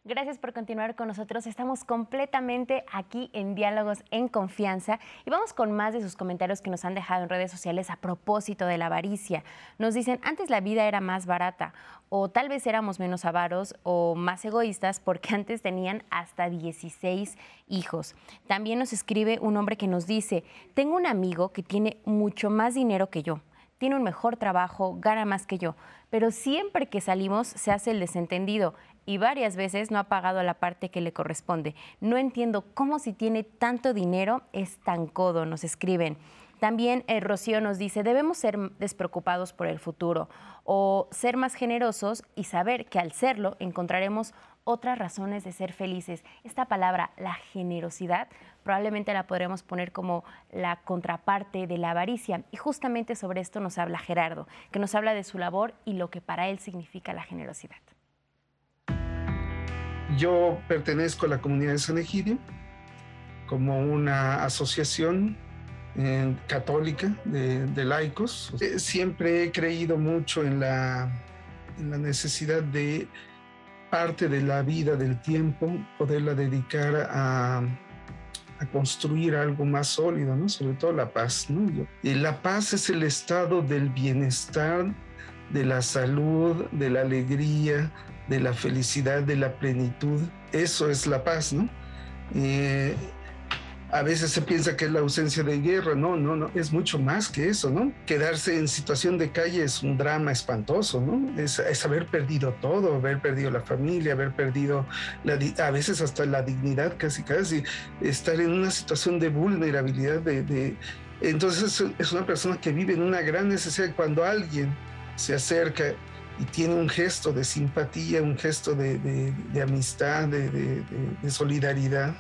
Gracias por continuar con nosotros. Estamos completamente aquí en Diálogos en Confianza y vamos con más de sus comentarios que nos han dejado en redes sociales a propósito de la avaricia. Nos dicen, antes la vida era más barata o tal vez éramos menos avaros o más egoístas porque antes tenían hasta 16 hijos. También nos escribe un hombre que nos dice, tengo un amigo que tiene mucho más dinero que yo tiene un mejor trabajo, gana más que yo, pero siempre que salimos se hace el desentendido y varias veces no ha pagado la parte que le corresponde. No entiendo cómo si tiene tanto dinero es tan codo, nos escriben. También eh, Rocío nos dice, debemos ser despreocupados por el futuro o ser más generosos y saber que al serlo encontraremos otras razones de ser felices. Esta palabra, la generosidad, probablemente la podremos poner como la contraparte de la avaricia. Y justamente sobre esto nos habla Gerardo, que nos habla de su labor y lo que para él significa la generosidad. Yo pertenezco a la comunidad de San Egidio como una asociación católica de, laicos. Eh, siempre he creído mucho en la, en necesidad de parte de la vida, del tiempo, poderla dedicar a, construir algo más sólido, ¿no? sobre todo la paz. Y la paz es el estado del bienestar, de la salud, de la alegría, de la felicidad, de la plenitud. Eso es la paz, ¿no? Eh, a veces se piensa que es la ausencia de guerra, no, no, no, es mucho más que eso, ¿no? Quedarse en situación de calle es un drama espantoso, ¿no? Es, haber perdido todo, haber perdido la familia, haber perdido a veces hasta la dignidad, casi casi, estar en una situación de vulnerabilidad, de, entonces es una persona que vive en una gran necesidad. Cuando alguien se acerca y tiene un gesto de simpatía, un gesto de, amistad, de, solidaridad,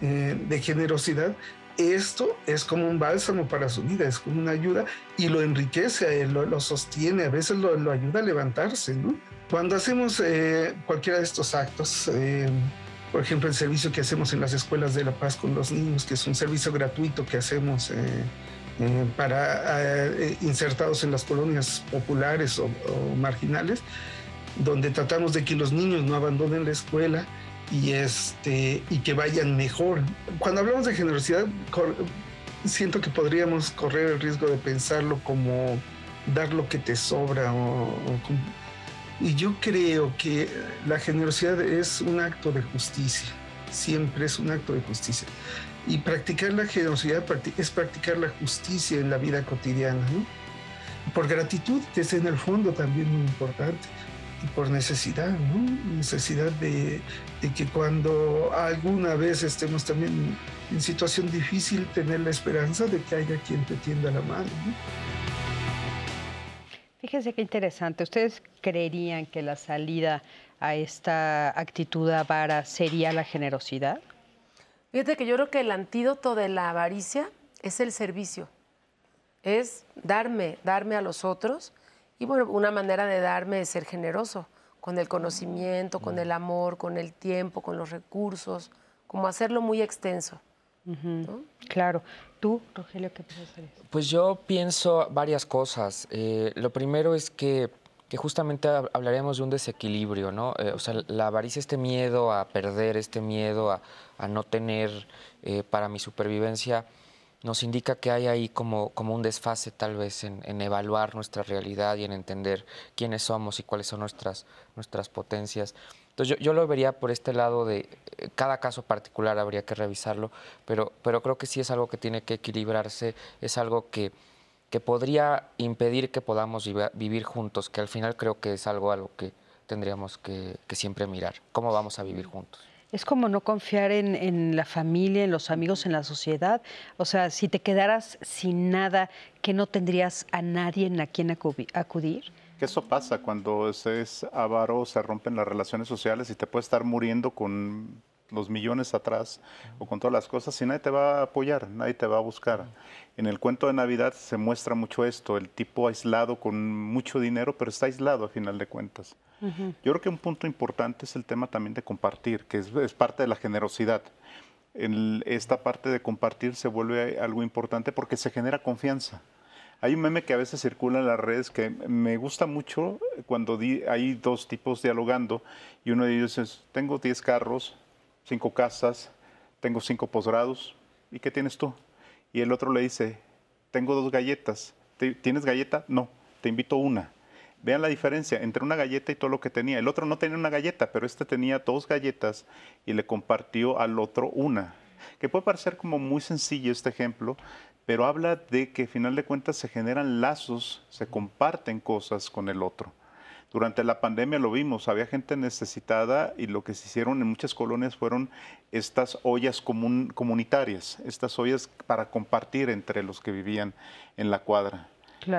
eh, de generosidad, esto es como un bálsamo para su vida, es como una ayuda y lo enriquece a lo, sostiene, a veces lo, ayuda a levantarse. Cuando hacemos eh, cualquiera de estos actos, eh, por ejemplo, el servicio que hacemos en las escuelas de La Paz con los niños, que es un servicio gratuito que hacemos eh, para eh, insertados en las colonias populares o, marginales, donde tratamos de que los niños no abandonen la escuela y, este, y que vayan mejor. Cuando hablamos de generosidad, siento que podríamos correr el riesgo de pensarlo como dar lo que te sobra y yo creo que la generosidad es un acto de justicia, siempre es un acto de justicia. Y practicar la generosidad es practicar la justicia en la vida cotidiana, ¿no? Por gratitud, que es en el fondo también muy importante, y por necesidad, ¿no? Necesidad de, que cuando alguna vez estemos también en situación difícil, tener la esperanza de que haya quien te tienda la mano, ¿no? Fíjense qué interesante. ¿Ustedes creerían que la salida a esta actitud avara sería la generosidad? Fíjate que yo creo que el antídoto de la avaricia es el servicio, es darme, darme a los otros. Y bueno, una manera de darme es ser generoso, con el conocimiento, con el amor, con el tiempo, con los recursos, como hacerlo muy extenso. Claro. ¿Tú, Rogelio, qué piensas? Pues yo pienso varias cosas. Eh, lo primero es que que justamente hablaríamos de un desequilibrio, ¿no? Eh, o sea, la avaricia, este miedo a perder, este miedo a, no tener eh, para mi supervivencia, nos indica que hay ahí como, como un desfase tal vez en, evaluar nuestra realidad y en entender quiénes somos y cuáles son nuestras, nuestras potencias. Entonces yo, yo lo vería por este lado de eh, cada caso particular habría que revisarlo, pero, pero creo que sí es algo que tiene que equilibrarse, es algo que que podría impedir que podamos vivir juntos, que al final creo que es algo a lo que tendríamos que, siempre mirar, cómo vamos a vivir juntos. Es como no confiar en, la familia, en los amigos, en la sociedad. O sea, si te quedaras sin nada, que no tendrías a nadie en a quien acudir. Que eso pasa cuando se es avaro, se rompen las relaciones sociales y te puedes estar muriendo con los millones atrás o con todas las cosas y nadie te va a apoyar, nadie te va a buscar. En el cuento de Navidad se muestra mucho esto, el tipo aislado con mucho dinero, pero está aislado a final de cuentas. Yo creo que un punto importante es el tema también de compartir, que es, parte de la generosidad. En esta parte de compartir se vuelve algo importante porque se genera confianza. Hay un meme que a veces circula en las redes que me gusta mucho cuando hay dos tipos dialogando y uno de ellos es, tengo 10 carros, cinco casas, tengo cinco posgrados, ¿y qué tienes tú? Y el otro le dice, tengo dos galletas, ¿tienes galleta? No, te invito una. Vean la diferencia entre una galleta y todo lo que tenía. El otro no tenía una galleta, pero este tenía dos galletas y le compartió al otro una. Que puede parecer como muy sencillo este ejemplo, pero habla de que al final de cuentas se generan lazos, se comparten cosas con el otro. Durante la pandemia lo vimos, había gente necesitada y lo que se hicieron en muchas colonias fueron estas ollas comunitarias, estas ollas para compartir entre los que vivían en la cuadra.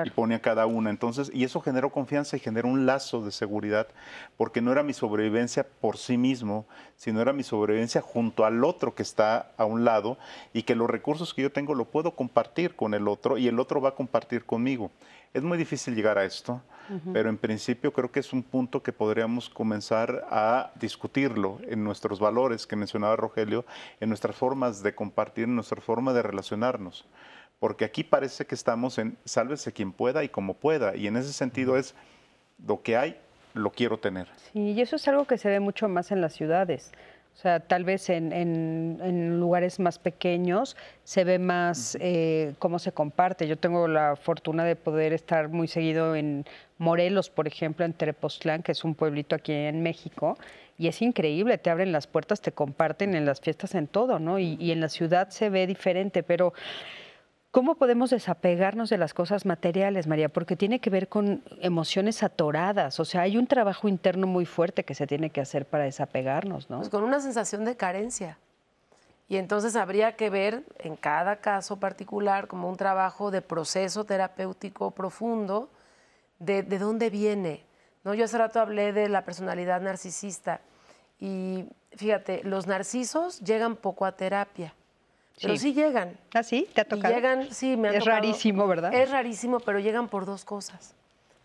Y ponía cada una. Entonces, y eso generó confianza y generó un lazo de seguridad, porque no era mi sobrevivencia por sí mismo, sino era mi sobrevivencia junto al otro que está a un lado y que los recursos que yo tengo lo puedo compartir con el otro y el otro va a compartir conmigo. Es muy difícil llegar a esto, pero en principio creo que es un punto que podríamos comenzar a discutirlo en nuestros valores que mencionaba Rogelio, en nuestras formas de compartir, en nuestra forma de relacionarnos porque aquí parece que estamos en sálvese quien pueda y como pueda, y en ese sentido es lo que hay, lo quiero tener. Sí, y eso es algo que se ve mucho más en las ciudades. O sea, tal vez en, lugares más pequeños se ve más eh, cómo se comparte. Yo tengo la fortuna de poder estar muy seguido en Morelos, por ejemplo, en Terepoztlán, que es un pueblito aquí en México, y es increíble, te abren las puertas, te comparten en las fiestas, en todo, ¿no? Y, y en la ciudad se ve diferente, pero ¿Cómo podemos desapegarnos de las cosas materiales, María? Porque tiene que ver con emociones atoradas. O sea, hay un trabajo interno muy fuerte que se tiene que hacer para desapegarnos, ¿no? Pues con una sensación de carencia. Y entonces habría que ver en cada caso particular como un trabajo de proceso terapéutico profundo de, de dónde viene. ¿no? Yo hace rato hablé de la personalidad narcisista y fíjate, los narcisos llegan poco a terapia pero sí llegan. ¿Ah, sí? ¿Te ha tocado? llegan, sí, me Es rarísimo, ¿verdad? Es rarísimo, pero llegan por dos cosas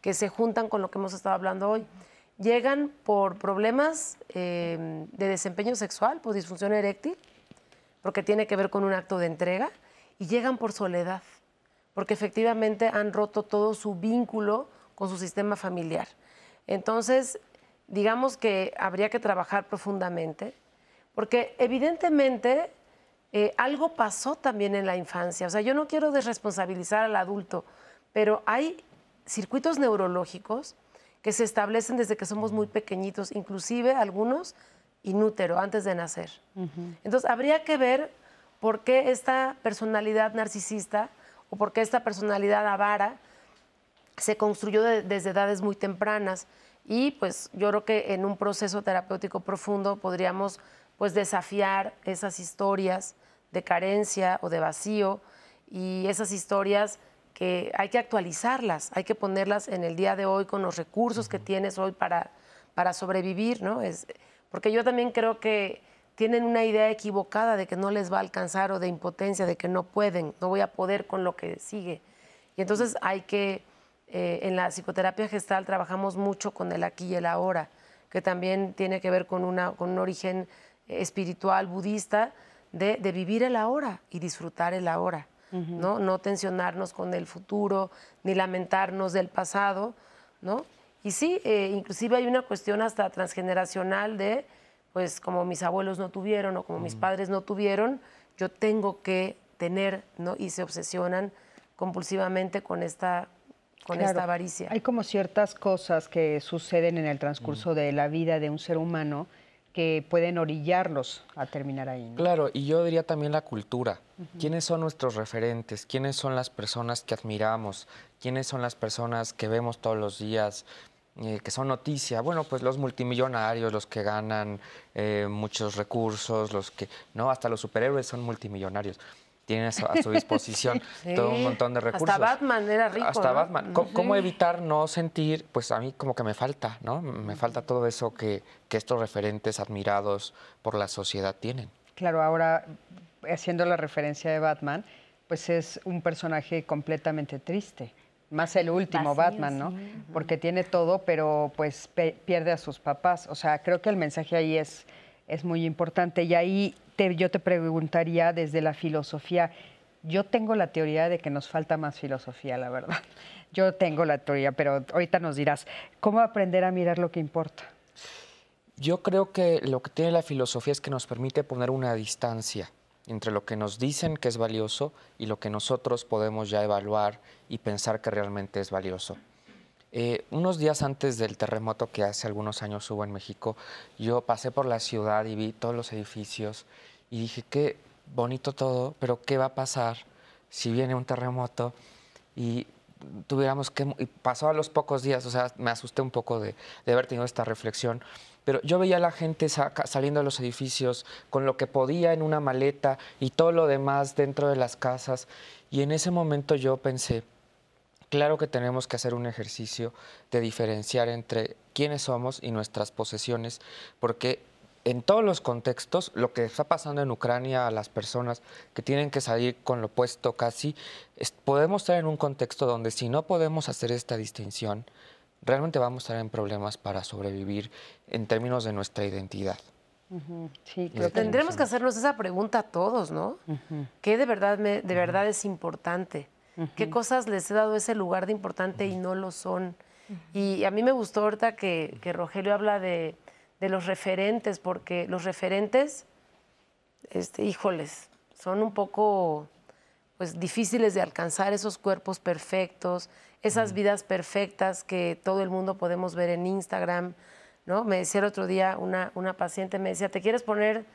que se juntan con lo que hemos estado hablando hoy. Llegan por problemas eh, de desempeño sexual, por disfunción eréctil, porque tiene que ver con un acto de entrega, y llegan por soledad, porque efectivamente han roto todo su vínculo con su sistema familiar. Entonces, digamos que habría que trabajar profundamente, porque evidentemente eh, algo pasó también en la infancia. O sea, yo no quiero desresponsabilizar al adulto, pero hay circuitos neurológicos que se establecen desde que somos muy pequeñitos, inclusive algunos inútero, antes de nacer. Entonces, habría que ver por qué esta personalidad narcisista o por qué esta personalidad avara se construyó desde edades muy tempranas. Y pues yo creo que en un proceso terapéutico profundo podríamos pues desafiar esas historias, de carencia o de vacío y esas historias que hay que actualizarlas, hay que ponerlas en el día de hoy con los recursos que tienes hoy para, para sobrevivir, ¿no? Es, porque yo también creo que tienen una idea equivocada de que no les va a alcanzar o de impotencia, de que no pueden, no voy a poder con lo que sigue. Y entonces hay que, eh, en la psicoterapia gestal trabajamos mucho con el aquí y el ahora, que también tiene que ver con, una, con un origen espiritual budista, de, vivir el ahora y disfrutar el ahora, ¿no? No tensionarnos con el futuro, ni lamentarnos del pasado, ¿no? Y sí, eh, inclusive hay una cuestión hasta transgeneracional de, pues como mis abuelos no tuvieron o como mis padres no tuvieron, yo tengo que tener, ¿no? Y se obsesionan compulsivamente con esta con esta avaricia. Hay como ciertas cosas que suceden en el transcurso de la vida de un ser humano que pueden orillarlos a terminar ahí. Claro, y yo diría también la cultura. ¿Quiénes son nuestros referentes? ¿Quiénes son las personas que admiramos? ¿Quiénes son las personas que vemos todos los días? Eh, que son noticia, bueno, pues los multimillonarios, los que ganan eh, muchos recursos, los que, no, hasta los superhéroes son multimillonarios tienen a su, disposición todo un montón de recursos. Hasta Batman era rico. Hasta Batman. ¿Cómo, evitar no sentir, pues a mí como que me falta, ¿no? Me falta todo eso que, que estos referentes admirados por la sociedad tienen. Claro, ahora haciendo la referencia de Batman, pues es un personaje completamente triste. Más el último Batman, ¿no? Porque tiene todo, pero pues pierde a sus papás. O sea, creo que el mensaje ahí es, es muy importante. Y ahí yo te preguntaría desde la filosofía, yo tengo la teoría de que nos falta más filosofía, la verdad. Yo tengo la teoría, pero ahorita nos dirás, ¿cómo aprender a mirar lo que importa? Yo creo que lo que tiene la filosofía es que nos permite poner una distancia entre lo que nos dicen que es valioso y lo que nosotros podemos ya evaluar y pensar que realmente es valioso. Eh, unos días antes del terremoto que hace algunos años hubo en México, yo pasé por la ciudad y vi todos los edificios y dije, qué bonito todo, pero ¿qué va a pasar si viene un terremoto y tuviéramos que... Y pasó a los pocos días, o sea, me asusté un poco de, haber tenido esta reflexión, pero yo veía a la gente saliendo de los edificios con lo que podía en una maleta y todo lo demás dentro de las casas. Y en ese momento yo pensé, Claro que tenemos que hacer un ejercicio de diferenciar entre quiénes somos y nuestras posesiones, porque en todos los contextos, lo que está pasando en Ucrania a las personas que tienen que salir con lo opuesto casi, podemos estar en un contexto donde si no podemos hacer esta distinción, realmente vamos a estar en problemas para sobrevivir en términos de nuestra identidad. Sí, Tendremos que hacernos esa pregunta a todos, ¿no? ¿Qué de verdad, me, de verdad es importante? ¿Qué cosas les he dado ese lugar de importante y no lo son? Y a mí me gustó ahorita que, que Rogelio habla de, de, los referentes, porque los referentes, este, híjoles, son un poco pues, difíciles de alcanzar esos cuerpos perfectos, esas vidas perfectas que todo el mundo podemos ver en Instagram. ¿no? Me decía el otro día una, una paciente, me decía, ¿te quieres poner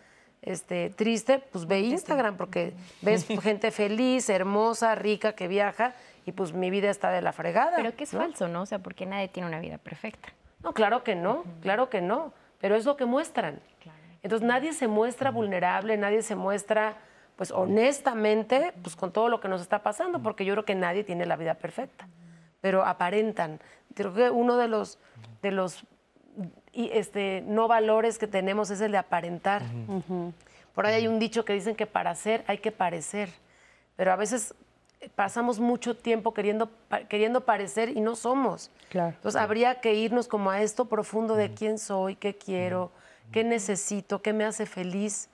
este, triste? Pues ve Instagram, porque ves gente feliz, hermosa, rica, que viaja, y pues mi vida está de la fregada. Pero que es falso, ¿no? O sea, porque nadie tiene una vida perfecta. No, claro que no, claro que no, pero es lo que muestran. Entonces nadie se muestra vulnerable, nadie se muestra, pues honestamente, pues con todo lo que nos está pasando, porque yo creo que nadie tiene la vida perfecta, pero aparentan. Creo que uno de los, de los y este, no valores que tenemos es el de aparentar. Por ahí hay un dicho que dicen que para ser hay que parecer, pero a veces pasamos mucho tiempo queriendo, queriendo parecer y no somos. Entonces habría que irnos como a esto profundo de quién soy, qué quiero, qué necesito, qué me hace feliz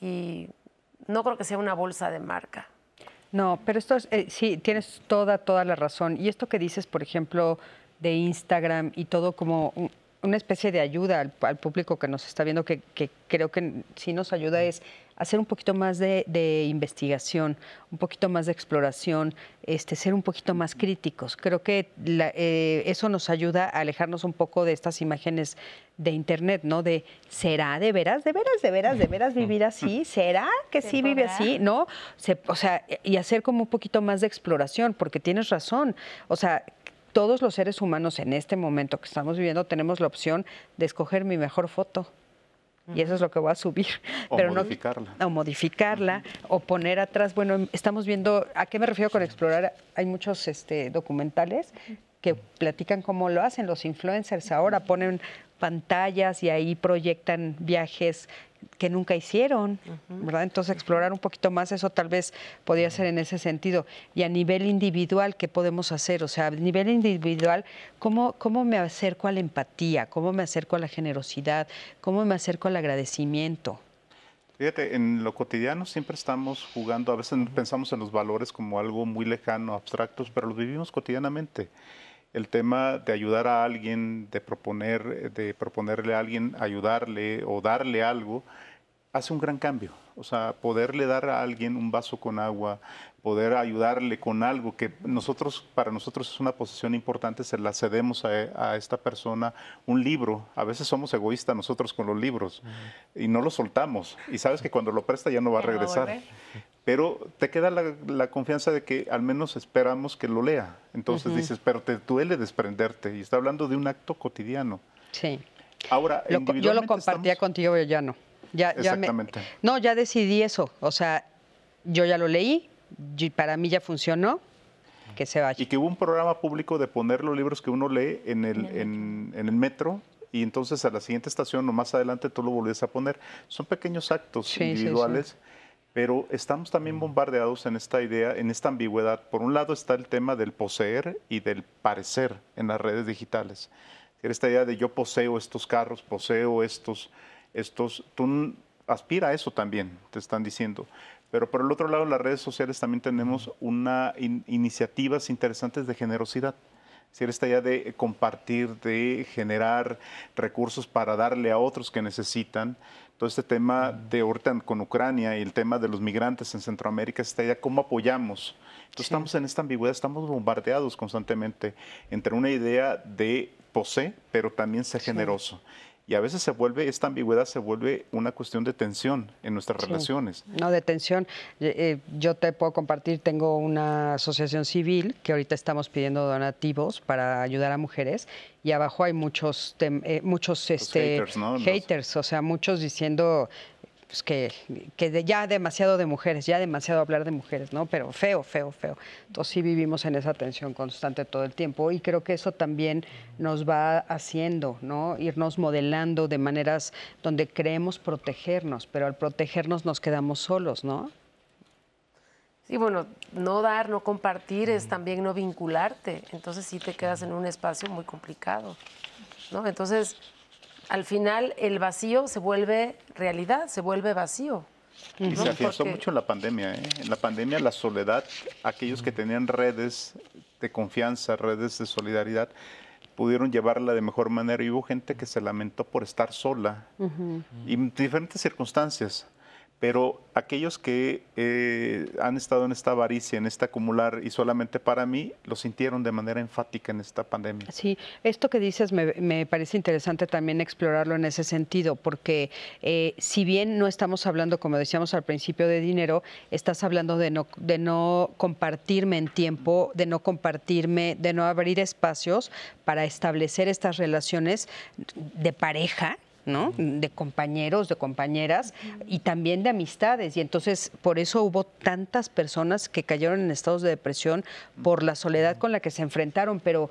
y no creo que sea una bolsa de marca. No, pero esto es, eh, sí, tienes toda, toda la razón. Y esto que dices, por ejemplo, de Instagram y todo como una especie de ayuda al, público que nos está viendo, que, creo que sí nos ayuda, es hacer un poquito más de, investigación, un poquito más de exploración, este, ser un poquito más críticos. Creo que eh, eso nos ayuda a alejarnos un poco de estas imágenes de Internet, ¿no? De, ¿será de veras, de veras, de veras, de veras vivir así? ¿Será que sí vive así? ¿No? o sea, y hacer como un poquito más de exploración, porque tienes razón. O sea, todos los seres humanos en este momento que estamos viviendo tenemos la opción de escoger mi mejor foto. Y eso es lo que voy a subir. O Pero modificarla. o modificarla, o poner atrás. Bueno, estamos viendo, ¿a qué me refiero con explorar? Hay muchos este, documentales que platican cómo lo hacen los influencers ahora, ponen pantallas y ahí proyectan viajes que nunca hicieron, ¿verdad? Entonces explorar un poquito más eso tal vez podría ser en ese sentido. Y a nivel individual, ¿qué podemos hacer? O sea, a nivel individual, ¿cómo, cómo me acerco a la empatía? ¿Cómo me acerco a la generosidad? ¿Cómo me acerco al agradecimiento? Fíjate, en lo cotidiano siempre estamos jugando, a veces pensamos en los valores como algo muy lejano, abstractos, pero los vivimos cotidianamente el tema de ayudar a alguien, de proponer, de proponerle a alguien ayudarle o darle algo, hace un gran cambio. O sea, poderle dar a alguien un vaso con agua, poder ayudarle con algo que nosotros, para nosotros es una posición importante, se la cedemos a, esta persona, un libro. A veces somos egoístas nosotros con los libros y no lo soltamos. Y sabes que cuando lo presta ya no va a regresar pero te queda la, confianza de que al menos esperamos que lo lea. Entonces dices, pero te duele desprenderte y está hablando de un acto cotidiano. Sí. Ahora, yo lo compartía contigo, pero ya no. Ya, Exactamente. no, ya decidí eso. O sea, yo ya lo leí, y para mí ya funcionó, que se vaya. Y que hubo un programa público de poner los libros que uno lee en el, en, el metro y entonces a la siguiente estación o más adelante tú lo volvías a poner. Son pequeños actos individuales. Pero estamos también bombardeados en esta idea, en esta ambigüedad. Por un lado está el tema del poseer y del parecer en las redes digitales. Esta idea de yo poseo estos carros, poseo estos, estos, tú aspira a eso también, te están diciendo. Pero por el otro lado, en las redes sociales también tenemos una iniciativas interesantes de generosidad. Es esta idea de compartir, de generar recursos para darle a otros que necesitan todo este tema de ahorita con Ucrania y el tema de los migrantes en Centroamérica, esta idea, ¿cómo apoyamos? Entonces estamos en esta ambigüedad, estamos bombardeados constantemente entre una idea de posee, pero también ser generoso. Y a veces se vuelve, esta ambigüedad se vuelve una cuestión de tensión en nuestras relaciones. No, de tensión. Eh, yo te puedo compartir, tengo una asociación civil que ahorita estamos pidiendo donativos para ayudar a mujeres y abajo hay muchos, eh, muchos este, haters, o sea, muchos diciendo pues que, que ya demasiado de mujeres, ya demasiado hablar de mujeres, ¿no? Pero feo, feo, feo. Entonces sí vivimos en esa tensión constante todo el tiempo y creo que eso también nos va haciendo, ¿no? Irnos modelando de maneras donde creemos protegernos, pero al protegernos nos quedamos solos, ¿no? Sí, bueno, no dar, no compartir es también no vincularte. Entonces sí te quedas en un espacio muy complicado, ¿no? Entonces al final el vacío se vuelve realidad, se vuelve vacío. Y se afianzó mucho en la pandemia. ¿eh? En la pandemia la soledad, aquellos que tenían redes de confianza, redes de solidaridad, pudieron llevarla de mejor manera y hubo gente que se lamentó por estar sola y en diferentes circunstancias pero aquellos que eh, han estado en esta avaricia, en este acumular y solamente para mí, lo sintieron de manera enfática en esta pandemia. Sí, esto que dices me, parece interesante también explorarlo en ese sentido, porque eh, si bien no estamos hablando, como decíamos al principio, de dinero, estás hablando de no, de no compartirme en tiempo, de no compartirme, de no abrir espacios para establecer estas relaciones de pareja De compañeros, de compañeras y también de amistades. Y entonces por eso hubo tantas personas que cayeron en estados de depresión por la soledad con la que se enfrentaron. Pero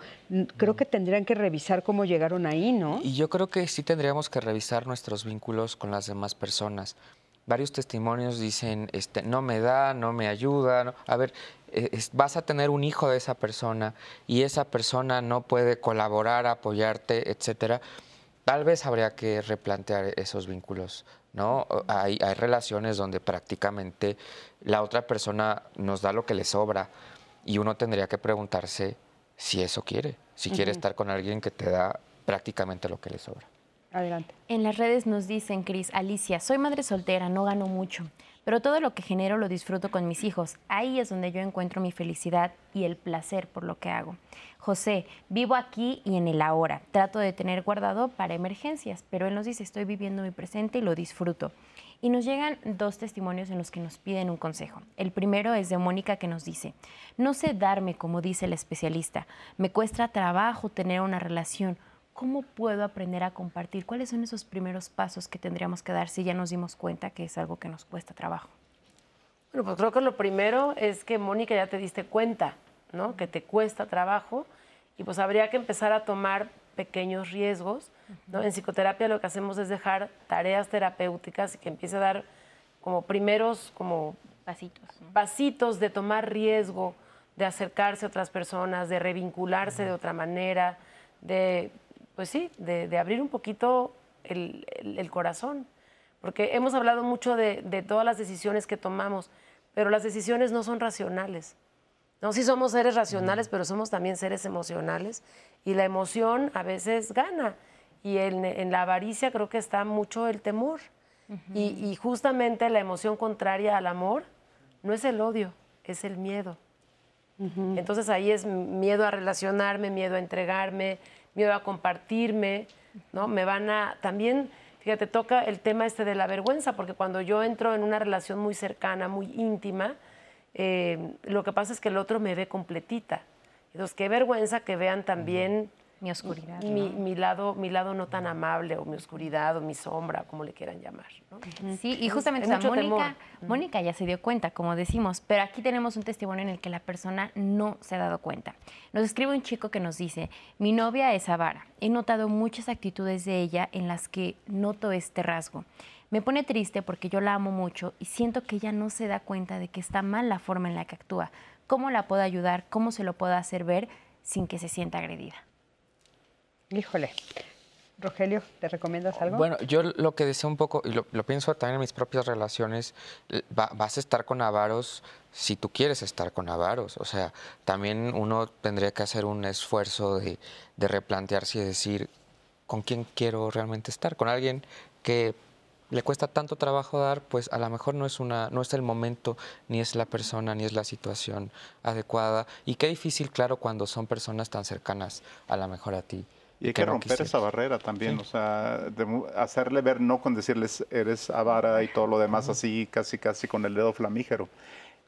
creo que tendrían que revisar cómo llegaron ahí, ¿no? Y yo creo que sí tendríamos que revisar nuestros vínculos con las demás personas. Varios testimonios dicen, este, no me da, no me ayuda. A ver, e, vas a tener un hijo de esa persona y esa persona no puede colaborar, apoyarte, etcétera tal vez habría que replantear esos vínculos, ¿no? Hay, hay relaciones donde prácticamente la otra persona nos da lo que le sobra y uno tendría que preguntarse si eso quiere, si quiere estar con alguien que te da prácticamente lo que le sobra. Adelante. En las redes nos dicen, Cris, Alicia, soy madre soltera, no gano mucho pero todo lo que genero lo disfruto con mis hijos. Ahí es donde yo encuentro mi felicidad y el placer por lo que hago. José, vivo aquí y en el ahora. Trato de tener guardado para emergencias, pero él nos dice, estoy viviendo mi presente y lo disfruto. Y nos llegan dos testimonios en los que nos piden un consejo. El primero es de Mónica que nos dice, no sé darme como dice el especialista, me cuesta trabajo tener una relación ¿cómo puedo aprender a compartir? ¿Cuáles son esos primeros pasos que tendríamos que dar si ya nos dimos cuenta que es algo que nos cuesta trabajo? Bueno, pues creo que lo primero es que Mónica ya te diste cuenta, ¿no? Que te cuesta trabajo y pues habría que empezar a tomar pequeños riesgos, ¿no? En psicoterapia lo que hacemos es dejar tareas terapéuticas y que empiece a dar como primeros como pasitos, pasitos de tomar riesgo, de acercarse a otras personas, de revincularse de otra manera, de pues sí, de, abrir un poquito el, corazón. Porque hemos hablado mucho de, todas las decisiones que tomamos, pero las decisiones no son racionales. No, sí somos seres racionales, pero somos también seres emocionales y la emoción a veces gana. Y en, la avaricia creo que está mucho el temor. y, justamente la emoción contraria al amor no es el odio, es el miedo. Entonces ahí es miedo a relacionarme, miedo a entregarme, miedo a compartirme, ¿no? Me van a también, fíjate, toca el tema este de la vergüenza, porque cuando yo entro en una relación muy cercana, muy íntima, eh, lo que pasa es que el otro me ve completita. Entonces, qué vergüenza que vean también mi oscuridad. Mi, lado, mi lado no tan amable, o mi oscuridad, o mi sombra, como le quieran llamar. Sí, y justamente Mónica, Mónica ya se dio cuenta, como decimos, pero aquí tenemos un testimonio en el que la persona no se ha dado cuenta. Nos escribe un chico que nos dice, mi novia es avara. He notado muchas actitudes de ella en las que noto este rasgo. Me pone triste porque yo la amo mucho y siento que ella no se da cuenta de que está mal la forma en la que actúa. ¿Cómo la puedo ayudar? ¿Cómo se lo puedo hacer ver sin que se sienta agredida? Híjole. Rogelio, ¿te recomiendas algo? Bueno, yo lo que deseo un poco, y lo, pienso también en mis propias relaciones, vas a estar con avaros si tú quieres estar con avaros. O sea, también uno tendría que hacer un esfuerzo de, de replantearse y decir, ¿con quién quiero realmente estar? ¿Con alguien que le cuesta tanto trabajo dar, pues a lo mejor no es una, no es el momento, ni es la persona, ni es la situación adecuada. Y qué difícil, claro, cuando son personas tan cercanas a lo mejor a ti. Y hay que, romper esa barrera también, o sea, hacerle ver no con decirles eres avara y todo lo demás así, casi casi con el dedo flamígero.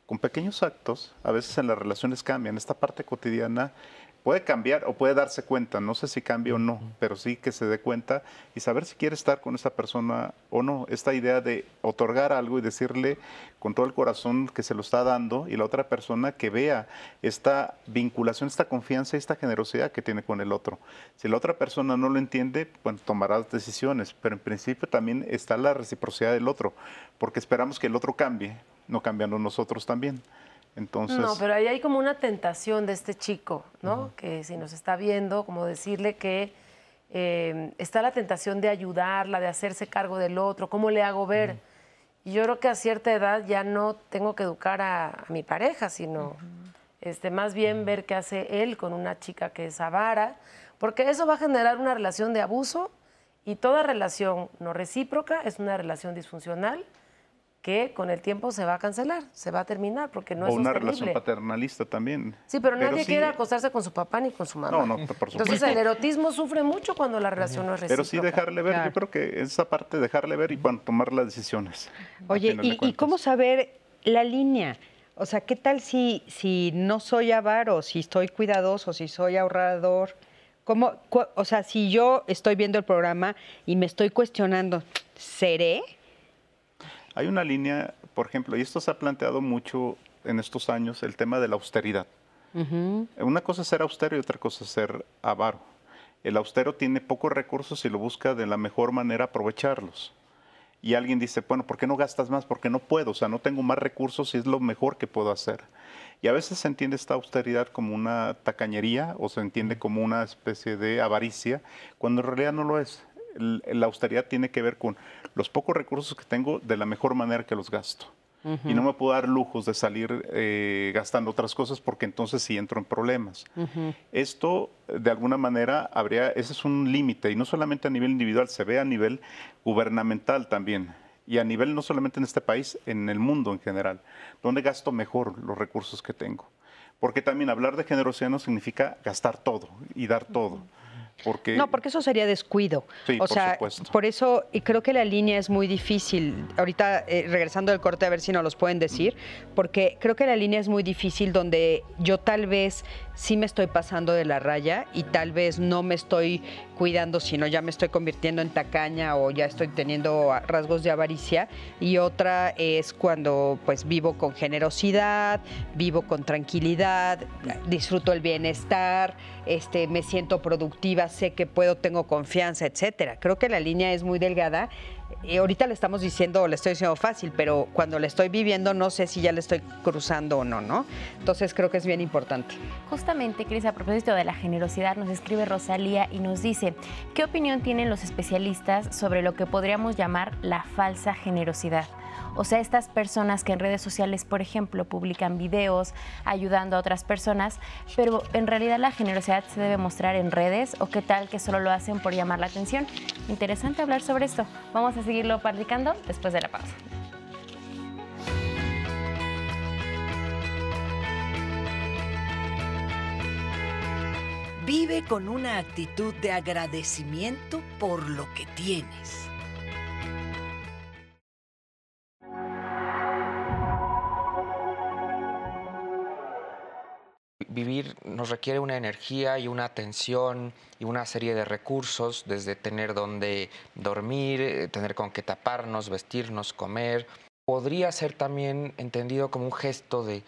Con pequeños actos, a veces en las relaciones cambian. Esta parte cotidiana puede cambiar o puede darse cuenta, no sé si cambia o no, pero sí que se dé cuenta y saber si quiere estar con esa persona o no. Esta idea de otorgar algo y decirle con todo el corazón que se lo está dando y la otra persona que vea esta vinculación, esta confianza y esta generosidad que tiene con el otro. Si la otra persona no lo entiende, pues tomará decisiones, pero en principio también está la reciprocidad del otro, porque esperamos que el otro cambie, no cambiando nosotros también. No, pero ahí hay como una tentación de este chico, ¿no? Que si nos está viendo, como decirle que eh, está la tentación de ayudarla, de hacerse cargo del otro, ¿cómo le hago ver? Y yo creo que a cierta edad ya no tengo que educar a, mi pareja, sino este, más bien ver qué hace él con una chica que es avara, porque eso va a generar una relación de abuso y toda relación no recíproca es una relación disfuncional que con el tiempo se va a cancelar, se va a terminar porque no o es una sostenible. relación paternalista también. Sí, pero, nadie quiere acostarse con su papá ni con su mamá. No, no, por supuesto. Entonces el erotismo sufre mucho cuando la relación no es recíproca. Pero sí dejarle ver, yo creo que esa parte, dejarle ver y bueno, tomar las decisiones. Oye, ¿y, ¿y cómo saber la línea? O sea, ¿qué tal si, si no soy avaro, si estoy cuidadoso, si soy ahorrador? ¿Cómo, o sea, si yo estoy viendo el programa y me estoy cuestionando, ¿seré? Hay una línea, por ejemplo, y esto se ha planteado mucho en estos años, el tema de la austeridad. Una cosa es ser austero y otra cosa es ser avaro. El austero tiene pocos recursos y lo busca de la mejor manera aprovecharlos. Y alguien dice, bueno, ¿por qué no gastas más? Porque no puedo, o sea, no tengo más recursos y es lo mejor que puedo hacer. Y a veces se entiende esta austeridad como una tacañería o se entiende como una especie de avaricia, cuando en realidad no lo es la austeridad tiene que ver con los pocos recursos que tengo de la mejor manera que los gasto. Y no me puedo dar lujos de salir eh, gastando otras cosas porque entonces sí entro en problemas. Esto, de alguna manera, habría, ese es un límite, y no solamente a nivel individual, se ve a nivel gubernamental también y a nivel no solamente en este país, en el mundo en general, donde gasto mejor los recursos que tengo. Porque también hablar de generosidad no significa gastar todo y dar todo. No, porque eso sería descuido. o sea, por eso y creo que la línea es muy difícil. Ahorita eh, regresando del corte a ver si nos los pueden decir, porque creo que la línea es muy difícil donde yo tal vez sí me estoy pasando de la raya y tal vez no me estoy cuidando, sino ya me estoy convirtiendo en tacaña o ya estoy teniendo rasgos de avaricia. Y otra es cuando pues vivo con generosidad, vivo con tranquilidad, disfruto el bienestar, este, me siento productiva, sé que puedo, tengo confianza, etcétera. Creo que la línea es muy delgada y ahorita le estamos diciendo, le estoy diciendo fácil, pero cuando le estoy viviendo no sé si ya le estoy cruzando o no, ¿no? Entonces creo que es bien importante. Justamente, Cris, a propósito de la generosidad, nos escribe Rosalía y nos dice, ¿qué opinión tienen los especialistas sobre lo que podríamos llamar la falsa generosidad? O sea, estas personas que en redes sociales, por ejemplo, publican videos ayudando a otras personas, pero en realidad la generosidad se debe mostrar en redes o qué tal que solo lo hacen por llamar la atención. Interesante hablar sobre esto. Vamos a seguirlo platicando después de la pausa. Vive con una actitud de agradecimiento por lo que tienes. Vivir nos requiere una energía y una atención y una serie de recursos, desde tener donde dormir, eh, tener con qué taparnos, vestirnos, comer. Podría ser también entendido como un gesto de,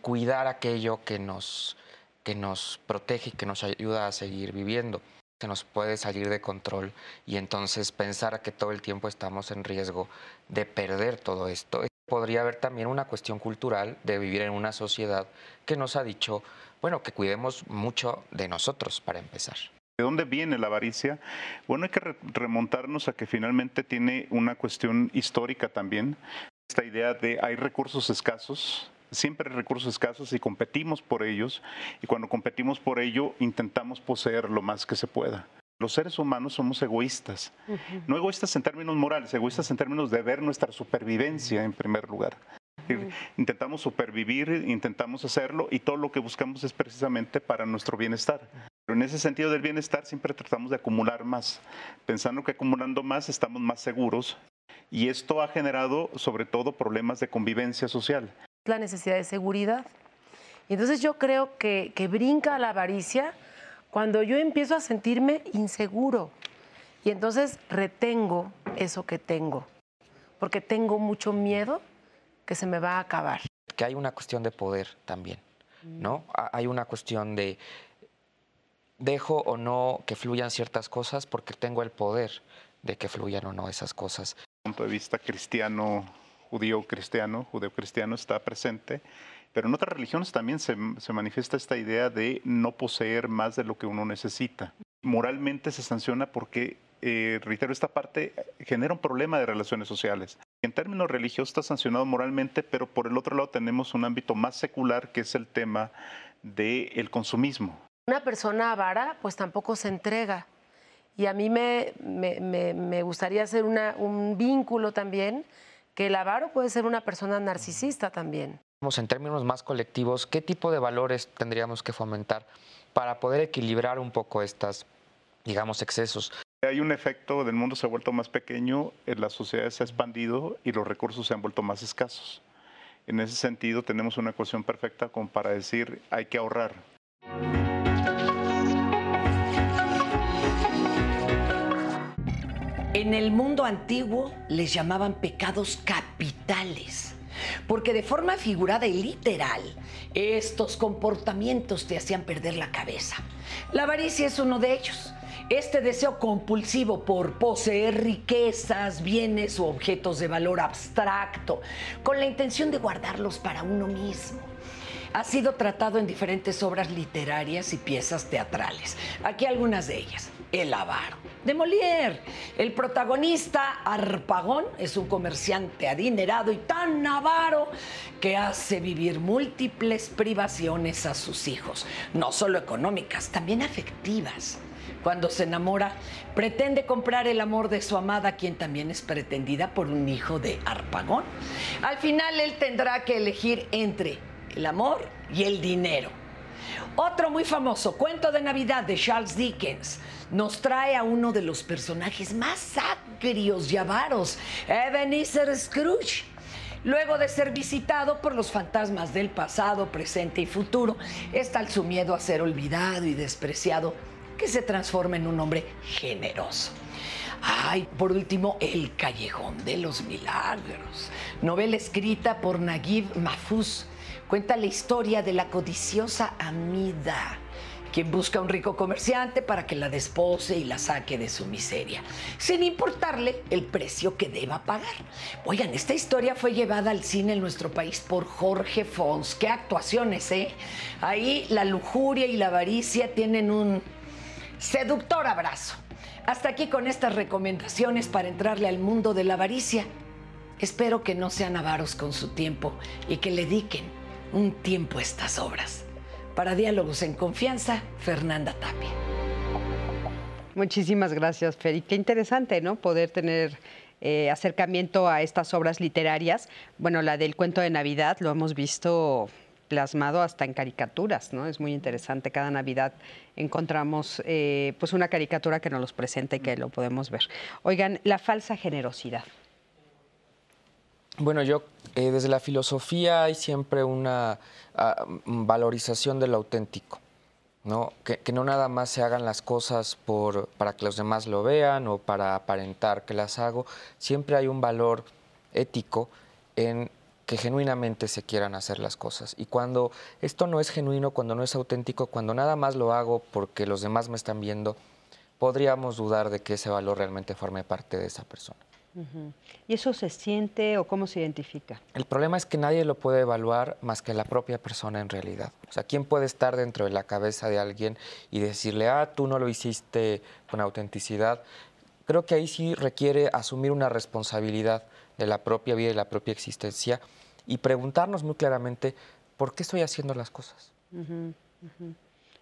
cuidar aquello que nos, que nos protege y que nos ayuda a seguir viviendo. Se nos puede salir de control y entonces pensar que todo el tiempo estamos en riesgo de perder todo esto. Podría haber también una cuestión cultural de vivir en una sociedad que nos ha dicho bueno, que cuidemos mucho de nosotros para empezar. ¿De dónde viene la avaricia? Bueno, hay que remontarnos a que finalmente tiene una cuestión histórica también. Esta idea de hay recursos escasos, siempre hay recursos escasos y competimos por ellos, y cuando competimos por ello intentamos poseer lo más que se pueda. Los seres humanos somos egoístas, no egoístas en términos morales, egoístas en términos de ver nuestra supervivencia en primer lugar. Intentamos supervivir, intentamos hacerlo y todo lo que buscamos es precisamente para nuestro bienestar. Pero en ese sentido del bienestar siempre tratamos de acumular más, pensando que acumulando más estamos más seguros y esto ha generado sobre todo problemas de convivencia social. La necesidad de seguridad. Entonces yo creo que, que brinca la avaricia cuando yo empiezo a sentirme inseguro y entonces retengo eso que tengo, porque tengo mucho miedo que se me va a acabar. Que hay una cuestión de poder también, ¿no? Hay una cuestión de dejo o no que fluyan ciertas cosas porque tengo el poder de que fluyan o no esas cosas. punto de vista cristiano, judío cristiano, judeo cristiano está presente, pero en otras religiones también se, se manifiesta esta idea de no poseer más de lo que uno necesita. moralmente se sanciona porque, eh, reitero, esta parte genera un problema de relaciones sociales. En términos religiosos está sancionado moralmente, pero por el otro lado tenemos un ámbito más secular que es el tema del consumismo. Una persona avara pues tampoco se entrega. Y a mí me, me, gustaría hacer una, un vínculo también, que el avaro puede ser una persona narcisista también. En términos más colectivos, ¿qué tipo de valores tendríamos que fomentar para poder equilibrar un poco estas, digamos, excesos? Hay un efecto del mundo se ha vuelto más pequeño, la sociedad se ha expandido y los recursos se han vuelto más escasos. En ese sentido, tenemos una ecuación perfecta como para decir hay que ahorrar. En el mundo antiguo les llamaban pecados capitales, porque de forma figurada y literal, estos comportamientos te hacían perder la cabeza. La avaricia es uno de ellos. Este deseo compulsivo por poseer riquezas, bienes o objetos de valor abstracto, con la intención de guardarlos para uno mismo. Ha sido tratado en diferentes obras literarias y piezas teatrales. Aquí algunas de ellas. El avaro, de Molière. El protagonista, Arpagón, es un comerciante adinerado y tan avaro que hace vivir múltiples privaciones a sus hijos, no solo económicas, también afectivas. Cuando se enamora, pretende comprar el amor de su amada, quien también es pretendida por un hijo de Arpagón. Al final él tendrá que elegir entre el amor y el dinero. Otro muy famoso, Cuento de Navidad de Charles Dickens, nos trae a uno de los personajes más agrios y avaros, Ebenezer Scrooge. Luego de ser visitado por los fantasmas del pasado, presente y futuro, es tal su miedo a ser olvidado y despreciado que se transforma en un hombre generoso. Ay, por último, El Callejón de los Milagros, novela escrita por Naguib Mahfouz. Cuenta la historia de la codiciosa Amida, quien busca a un rico comerciante para que la despose y la saque de su miseria, sin importarle el precio que deba pagar. Oigan, esta historia fue llevada al cine en nuestro país por Jorge Fons. Qué actuaciones, ¿eh? Ahí la lujuria y la avaricia tienen un seductor abrazo. Hasta aquí con estas recomendaciones para entrarle al mundo de la avaricia. Espero que no sean avaros con su tiempo y que le dediquen un tiempo a estas obras. Para Diálogos en Confianza, Fernanda Tapia. Muchísimas gracias, Feri. Qué interesante, ¿no? Poder tener eh, acercamiento a estas obras literarias. Bueno, la del cuento de Navidad lo hemos visto plasmado hasta en caricaturas, ¿no? Es muy interesante. Cada Navidad encontramos eh, pues una caricatura que nos los presenta y que lo podemos ver. Oigan, la falsa generosidad. Bueno, yo eh, desde la filosofía hay siempre una ah, valorización de lo auténtico. ¿no? Que, no nada más se hagan las cosas por, para que los demás lo vean o para aparentar que las hago. Siempre hay un valor ético en que genuinamente se quieran hacer las cosas. Y cuando esto no es genuino, cuando no es auténtico, cuando nada más lo hago porque los demás me están viendo, podríamos dudar de que ese valor realmente forme parte de esa persona. ¿Y eso se siente o cómo se identifica? El problema es que nadie lo puede evaluar más que la propia persona en realidad. O sea, ¿quién puede estar dentro de la cabeza de alguien y decirle, ah, tú no lo hiciste con autenticidad? Creo que ahí sí requiere asumir una responsabilidad de la propia vida y la propia existencia y preguntarnos muy claramente por qué estoy haciendo las cosas.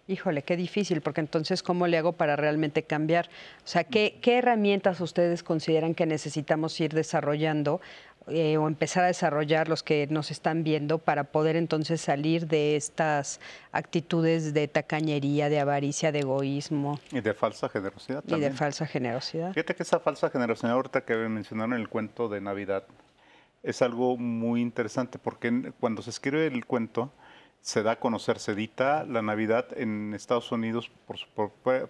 Híjole, qué difícil, porque entonces, ¿cómo le hago para realmente cambiar? O sea, ¿qué, herramientas ustedes consideran que necesitamos ir desarrollando eh, o empezar a desarrollar los que nos están viendo para poder entonces salir de estas actitudes de tacañería, de avaricia, de egoísmo? Y de falsa generosidad. Y de falsa generosidad. Fíjate que esa falsa generosidad, ahorita que mencionaron en el cuento de Navidad, es algo muy interesante porque cuando se escribe el cuento se da a conocer, se edita la Navidad en Estados Unidos por su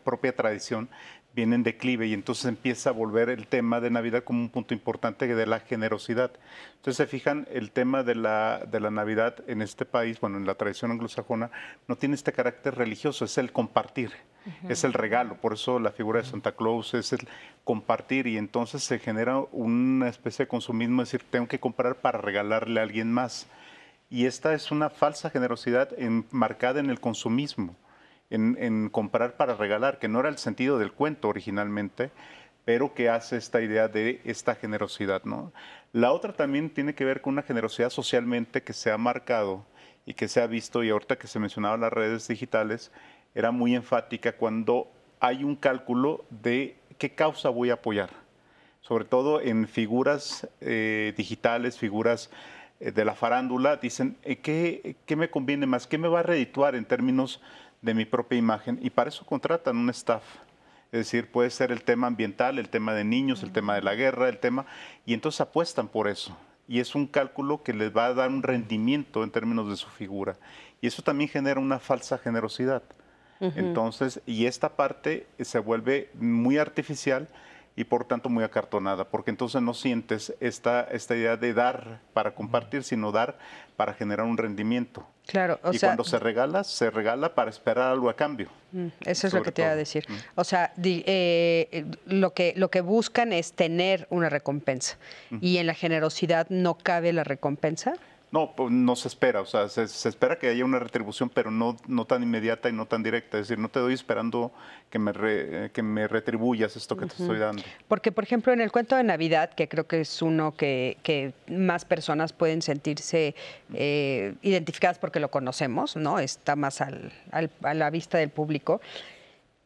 propia tradición, viene en declive y entonces empieza a volver el tema de Navidad como un punto importante de la generosidad. Entonces se fijan, el tema de la, de la Navidad en este país, bueno, en la tradición anglosajona, no tiene este carácter religioso, es el compartir, es el regalo, por eso la figura de Santa Claus es el compartir y entonces se genera una especie de consumismo, es decir, tengo que comprar para regalarle a alguien más. Y esta es una falsa generosidad enmarcada en el consumismo en, comprar para regalar, que no era el sentido del cuento originalmente, pero que hace esta idea de esta generosidad. ¿no? La otra también tiene que ver con una generosidad socialmente que se ha marcado y que se ha visto, y ahorita que se mencionaban las redes digitales, era muy enfática cuando hay un cálculo de qué causa voy a apoyar, sobre todo en figuras eh, digitales, figuras de la farándula, dicen, eh, ¿qué, ¿qué, me conviene más? ¿Qué me va a redituar en términos de mi propia imagen? Y para eso contratan un staff. Es decir, puede ser el tema ambiental, el tema de niños, el tema de la guerra, el tema, y entonces apuestan por eso. Y es un cálculo que les va a dar un rendimiento en términos de su figura. Y eso también genera una falsa generosidad. Entonces, y esta parte se vuelve muy artificial y por tanto muy acartonada, porque entonces no sientes esta, esta idea de dar para compartir, sino dar para generar un rendimiento. Claro, o y cuando se regala, se regala para esperar algo a cambio. Mm, eso es lo que te iba a decir. Mm. O sea, eh, lo, que, lo que buscan es tener una recompensa. Y en la generosidad no cabe la recompensa. No, pues, no se espera, o sea, se, espera que haya una retribución, pero no, no tan inmediata y no tan directa. Es decir, no te doy esperando que me, que me retribuyas esto que te estoy dando. Porque, por ejemplo, en el cuento de Navidad, que creo que es uno que, que más personas pueden sentirse eh, identificadas porque lo conocemos, ¿no? Está más al, a la vista del público.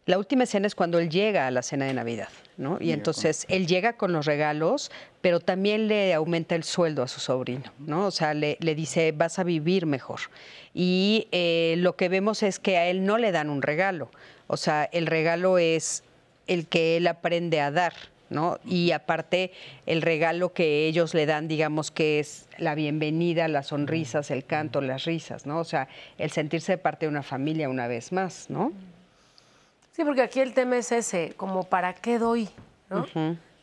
La última escena es cuando él llega a la cena de Navidad, ¿no? Y entonces él llega con los regalos, pero también le aumenta el sueldo a su sobrino, ¿no? O sea, le, dice, vas a vivir mejor. Y eh, lo que vemos es que a él no le dan un regalo. O sea, el regalo es el que él aprende a dar, ¿no? Y aparte, el regalo que ellos le dan, digamos que es la bienvenida, las sonrisas, el canto, las risas, ¿no? O sea, el sentirse parte de una familia una vez más, ¿no? Sí, porque aquí el tema es ese, como para qué doy, ¿no?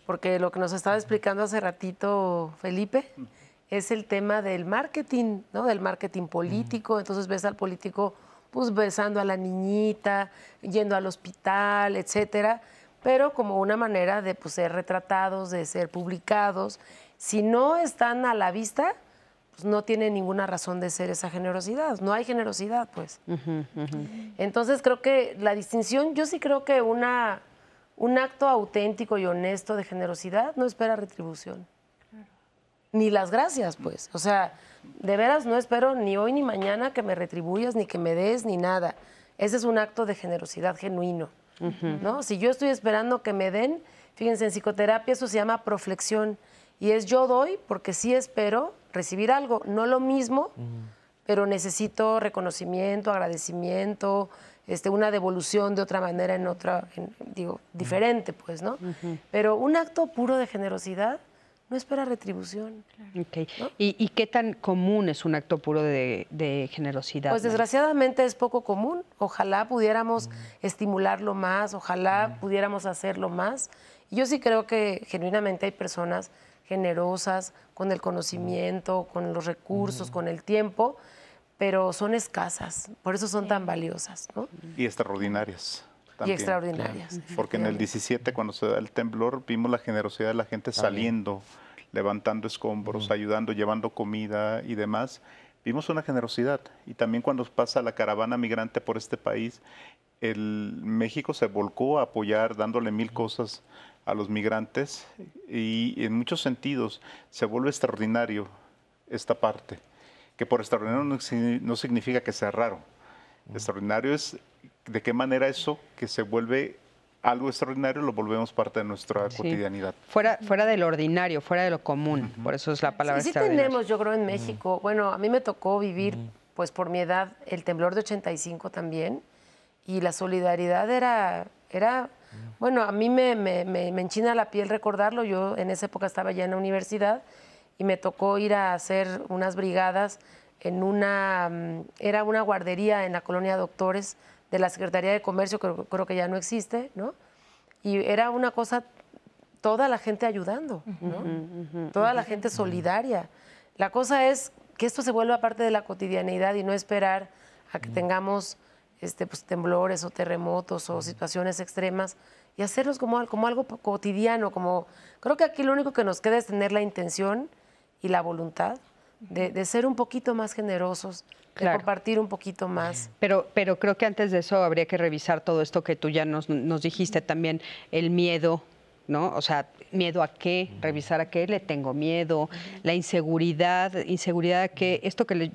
Porque lo que nos estaba explicando hace ratito Felipe es el tema del marketing, ¿no? Del marketing político. Entonces ves al político pues besando a la niñita, yendo al hospital, etcétera, pero como una manera de pues, ser retratados, de ser publicados. Si no están a la vista, pues, no tiene ninguna razón de ser esa generosidad. No hay generosidad, pues. Entonces creo que la distinción, yo sí creo que una, un acto auténtico y honesto de generosidad no espera retribución. Ni las gracias, pues. O sea, de veras no espero ni hoy ni mañana que me retribuyas, ni que me des, ni nada. Ese es un acto de generosidad genuino. ¿no? Si yo estoy esperando que me den, fíjense, en psicoterapia eso se llama proflexión. Y es yo doy porque sí espero recibir algo, no lo mismo, pero necesito reconocimiento, agradecimiento, este, una devolución de otra manera en otra, digo, diferente, pues, ¿no? Pero un acto puro de generosidad no espera retribución. ¿Y, qué tan común es un acto puro de, generosidad? Pues desgraciadamente es poco común. Ojalá pudiéramos estimularlo más, ojalá pudiéramos hacerlo más. Y yo sí creo que genuinamente hay personas generosas con el conocimiento, con los recursos, con el tiempo, pero son escasas, por eso son tan valiosas. ¿no? Y extraordinarias. Y extraordinarias. Porque en el 17, cuando se da el temblor, vimos la generosidad de la gente saliendo, levantando escombros, ayudando, llevando comida y demás. Vimos una generosidad. Y también cuando pasa la caravana migrante por este país, el México se volcó a apoyar, dándole mil cosas a los migrantes y en muchos sentidos se vuelve extraordinario esta parte, que por extraordinario no, significa que sea raro. Extraordinario es de qué manera eso que se vuelve algo extraordinario lo volvemos parte de nuestra cotidianidad. Fuera, fuera del ordinario, fuera de lo común, por eso es la palabra sí, sí tenemos, yo creo, en México, bueno, a mí me tocó vivir, pues por mi edad, el temblor de 85 también, y la solidaridad era, era bueno, a mí me, me, enchina la piel recordarlo. Yo en esa época estaba ya en la universidad y me tocó ir a hacer unas brigadas en una, mm, era una guardería en la colonia Doctores de la Secretaría de Comercio, que creo que ya no existe, ¿no? Y era una cosa, toda la gente ayudando, ¿no? Toda la gente solidaria. La cosa es que esto se vuelva parte de la cotidianidad y no esperar a que tengamos este, pues, temblores o terremotos o situaciones extremas y hacerlos como, como algo cotidiano, como creo que aquí lo único que nos queda es tener la intención y la voluntad de, ser un poquito más generosos, de compartir un poquito más. Pero, pero creo que antes de eso habría que revisar todo esto que tú ya nos, nos dijiste también, el miedo, ¿no? O sea, miedo a qué, revisar a qué le tengo miedo, la inseguridad, inseguridad que esto que,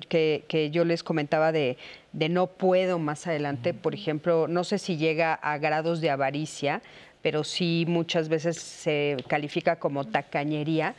que, yo les comentaba de, de, no puedo más adelante, por ejemplo, no sé si llega a grados de avaricia, pero sí muchas veces se califica como tacañería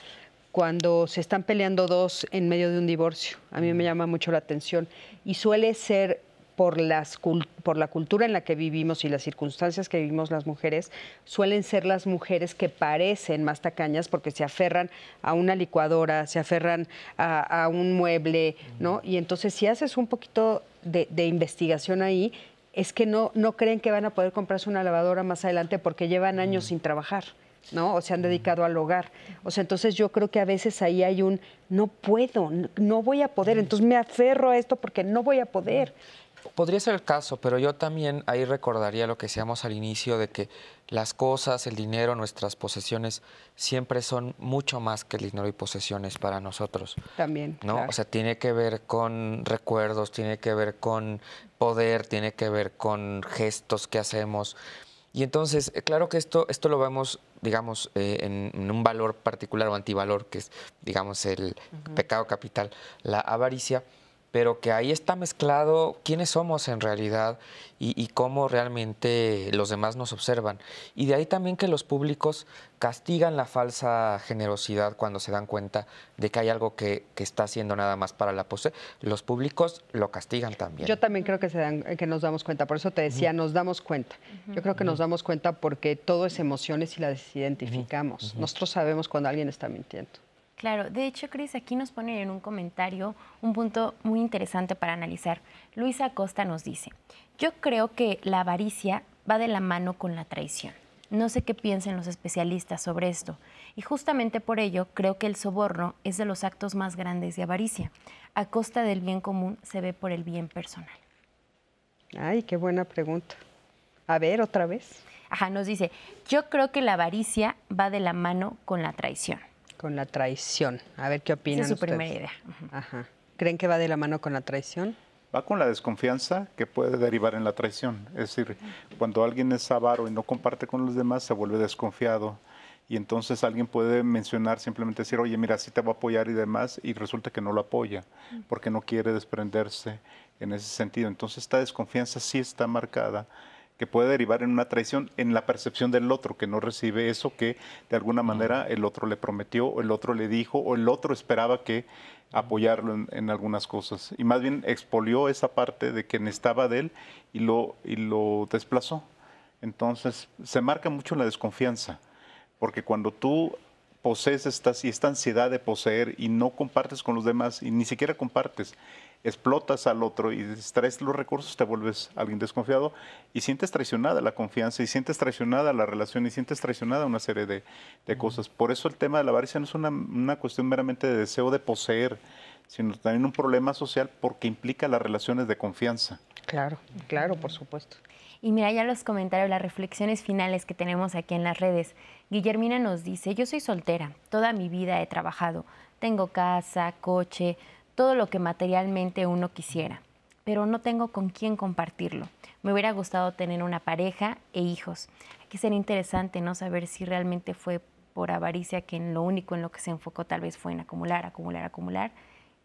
cuando se están peleando dos en medio de un divorcio. A mí me llama mucho la atención y suele ser por, las, por la cultura en la que vivimos y las circunstancias que vivimos las mujeres, suelen ser las mujeres que parecen más tacañas porque se aferran a una licuadora, se aferran a, un mueble, ¿no? Y entonces si haces un poquito de, de investigación ahí, es que no, no creen que van a poder comprarse una lavadora más adelante porque llevan años sin trabajar. ¿no? O se han dedicado al hogar. O sea, entonces yo creo que a veces ahí hay un no puedo, no voy a poder, entonces me aferro a esto porque no voy a poder. Podría ser el caso, pero yo también ahí recordaría lo que decíamos al inicio de que las cosas, el dinero, nuestras posesiones siempre son mucho más que el dinero y posesiones para nosotros. También. ¿no? O sea, tiene que ver con recuerdos, tiene que ver con poder, tiene que ver con gestos que hacemos. Y entonces, eh, claro que esto, esto lo vemos, digamos, eh, en, un valor particular o antivalor, que es, digamos, el pecado capital, la avaricia pero que ahí está mezclado quiénes somos en realidad y, cómo realmente los demás nos observan. Y de ahí también que los públicos castigan la falsa generosidad cuando se dan cuenta de que hay algo que, está haciendo nada más para la pose. Los públicos lo castigan también. Yo también creo que, se dan, que nos damos cuenta, por eso te decía, nos damos cuenta. Yo creo que nos damos cuenta porque todo es emociones y las identificamos. Nosotros sabemos cuando alguien está mintiendo. Claro, de hecho, Cris, aquí nos pone en un comentario un punto muy interesante para analizar. Luisa Acosta nos dice, yo creo que la avaricia va de la mano con la traición. No sé qué piensen los especialistas sobre esto. Y justamente por ello creo que el soborno es de los actos más grandes de avaricia. A costa del bien común se ve por el bien personal. Ay, qué buena pregunta. A ver, otra vez. Ajá, nos dice, yo creo que la avaricia va de la mano con la traición. Con la traición. A ver qué opinan. Esa es su primera idea. Ajá. ¿Creen que va de la mano con la traición? Va con la desconfianza que puede derivar en la traición. Es decir, cuando alguien es avaro y no comparte con los demás, se vuelve desconfiado. Y entonces alguien puede mencionar, simplemente decir, oye, mira, sí te va a apoyar y demás, y resulta que no lo apoya, porque no quiere desprenderse en ese sentido. Entonces esta desconfianza sí está marcada que puede derivar en una traición en la percepción del otro, que no recibe eso que de alguna manera el otro le prometió, o el otro le dijo, o el otro esperaba que apoyarlo en, algunas cosas. Y más bien expolió esa parte de que necesitaba de él y lo, y lo desplazó. Entonces, se marca mucho la desconfianza, porque cuando tú posees esta, y esta ansiedad de poseer y no compartes con los demás, y ni siquiera compartes, explotas al otro y distraes los recursos, te vuelves alguien desconfiado y sientes traicionada la confianza y sientes traicionada la relación y sientes traicionada una serie de, cosas. Por eso el tema de la avaricia no es una, una, cuestión meramente de deseo de poseer, sino también un problema social porque implica las relaciones de confianza. Claro, claro, por supuesto. Y mira ya los comentarios, las reflexiones finales que tenemos aquí en las redes. Guillermina nos dice, yo soy soltera, toda mi vida he trabajado, tengo casa, coche, todo lo que materialmente uno quisiera, pero no tengo con quién compartirlo. Me hubiera gustado tener una pareja e hijos. Hay que ser interesante, ¿no? Saber si realmente fue por avaricia que en lo único en lo que se enfocó tal vez fue en acumular, acumular, acumular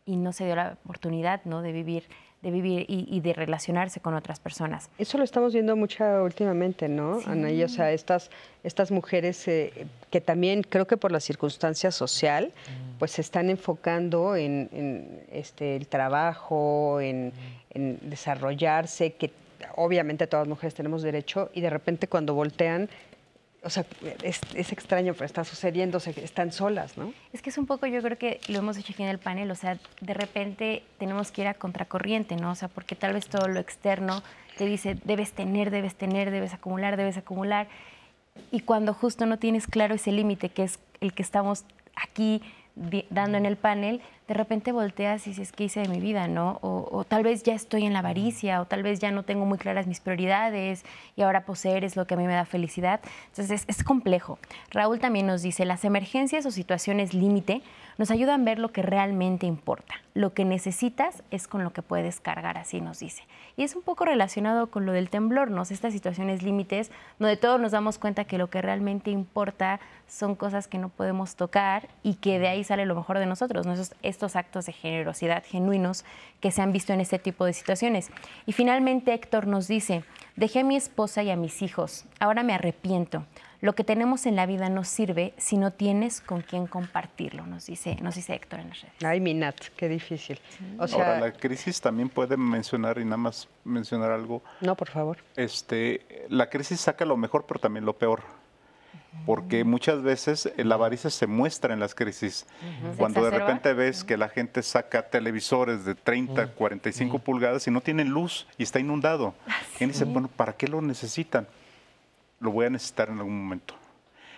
y no se dio la oportunidad, ¿no? De vivir de vivir y, de relacionarse con otras personas. Eso lo estamos viendo mucho últimamente, ¿no, Ana? o sea, estas, estas mujeres eh, que también creo que por la circunstancia social, mm. pues se están enfocando en, este, el trabajo, en, en desarrollarse, que obviamente todas las mujeres tenemos derecho, y de repente cuando voltean o sea, es, extraño, pero está sucediendo, están solas, ¿no? Es que es un poco, yo creo que lo hemos dicho aquí en el panel, o sea, de repente tenemos que ir a contracorriente, ¿no? O sea, porque tal vez todo lo externo te dice, debes tener, debes tener, debes acumular, debes acumular, y cuando justo no tienes claro ese límite, que es el que estamos aquí dando en el panel, de repente volteas y dices, ¿qué hice de mi vida? ¿no? O, tal vez ya estoy en la avaricia, o tal vez ya no tengo muy claras mis prioridades y ahora poseer es lo que a mí me da felicidad. Entonces es, complejo. Raúl también nos dice, las emergencias o situaciones límite nos ayudan a ver lo que realmente importa. Lo que necesitas es con lo que puedes cargar, así nos dice. Y es un poco relacionado con lo del temblor, ¿no? Estas situaciones límites, donde todos nos damos cuenta que lo que realmente importa son cosas que no podemos tocar y que de ahí sale lo mejor de nosotros, ¿no? Estos actos de generosidad genuinos que se han visto en este tipo de situaciones. Y finalmente Héctor nos dice, dejé a mi esposa y a mis hijos, ahora me arrepiento. Lo que tenemos en la vida no sirve si no tienes con quién compartirlo, nos dice, nos dice Héctor en las redes. Ay, Minat, qué difícil. Ahora, la crisis también puede mencionar, y nada más mencionar algo. No, por favor. Este, la crisis saca lo mejor, pero también lo peor porque muchas veces la avaricia se muestra en las crisis. Cuando de repente ves que la gente saca televisores de 30, 45 pulgadas y no tienen luz y está inundado. Ah, y dice, bueno, ¿para qué lo necesitan? Lo voy a necesitar en algún momento.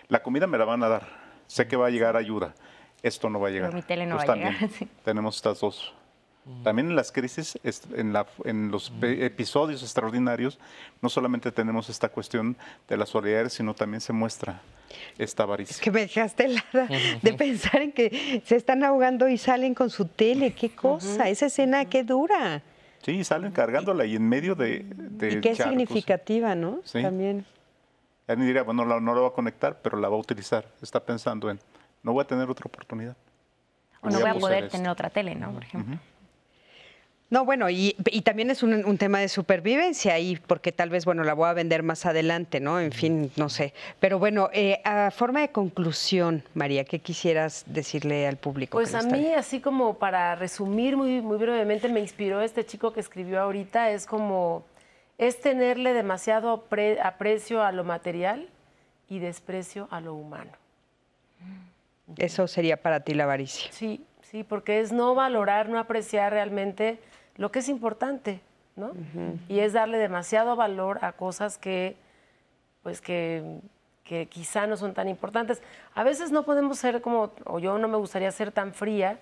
La comida me la van a dar. Sé que va a llegar ayuda. Esto no va a llegar. mi tele no va a llegar. Tenemos estas dos también en las crisis, en, los episodios extraordinarios, no solamente tenemos esta cuestión de la solidaridad, sino también se muestra esta avaricia. Es que me dejaste helada de pensar en que se están ahogando y salen con su tele. ¡Qué cosa! Esa escena, qué dura. Sí, salen cargándola y en medio de... y qué significativa, ¿no? Sí. También. Ni diría, bueno, no, no la va a conectar, pero la va a utilizar. Está pensando en, no voy a tener otra oportunidad. O no voy a poder tener otra tele, ¿no? Por ejemplo. No, bueno, y, también es un, tema de supervivencia ahí, porque tal vez, bueno, la voy a vender más adelante, ¿no? En fin, no sé. Pero bueno, eh, a forma de conclusión, María, ¿qué quisieras decirle al público? Pues a mí, así como para resumir muy, muy brevemente, me inspiró este chico que escribió ahorita, es como, es tenerle demasiado aprecio a lo material y desprecio a lo humano. Eso sería para ti la avaricia. Sí, sí, porque es no valorar, no apreciar realmente lo que es importante, ¿no? Y es darle demasiado valor a cosas que, pues que, que quizá no son tan importantes. A veces no podemos ser como, o yo no me gustaría ser tan fría,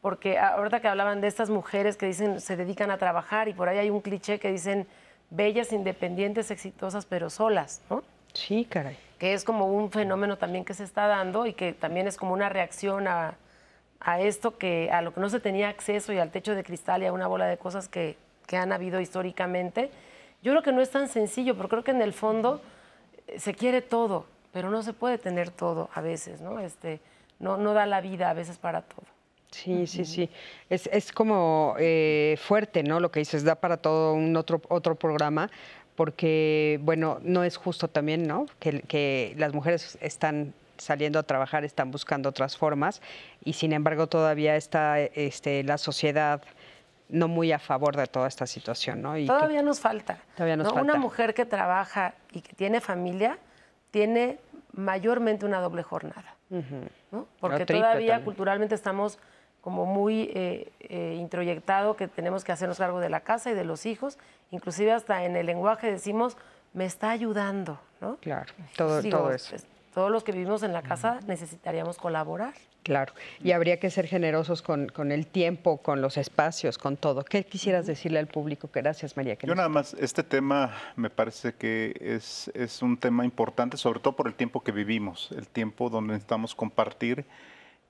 porque ahorita que hablaban de estas mujeres que dicen se dedican a trabajar y por ahí hay un cliché que dicen bellas, independientes, exitosas, pero solas, ¿no? Sí, caray. Que es como un fenómeno también que se está dando y que también es como una reacción a, a esto que a lo que no se tenía acceso y al techo de cristal y a una bola de cosas que, han habido históricamente. Yo creo que no es tan sencillo, pero creo que en el fondo eh, se quiere todo, pero no se puede tener todo a veces, ¿no? Este, no, no da la vida a veces para todo. Sí, sí, sí. Es, es como eh, fuerte, ¿no? Lo que dices, da para todo un otro, otro programa, porque, bueno, no es justo también, ¿no? Que, que las mujeres están saliendo a trabajar están buscando otras formas y sin embargo todavía está este, la sociedad no muy a favor de toda esta situación. ¿no? todavía nos falta. Una mujer que trabaja y que tiene familia tiene mayormente una doble jornada. Porque todavía culturalmente estamos como muy eh, eh, introyectado que tenemos que hacernos cargo de la casa y de los hijos. Inclusive hasta en el lenguaje decimos, me está ayudando. ¿no? Claro, todo, todo eso todos los que vivimos en la casa necesitaríamos colaborar. Claro, y habría que ser generosos con, el tiempo, con los espacios, con todo. ¿Qué quisieras decirle al público? Gracias, María. Yo nada más, este tema me parece que es, es un tema importante, sobre todo por el tiempo que vivimos, el tiempo donde necesitamos compartir,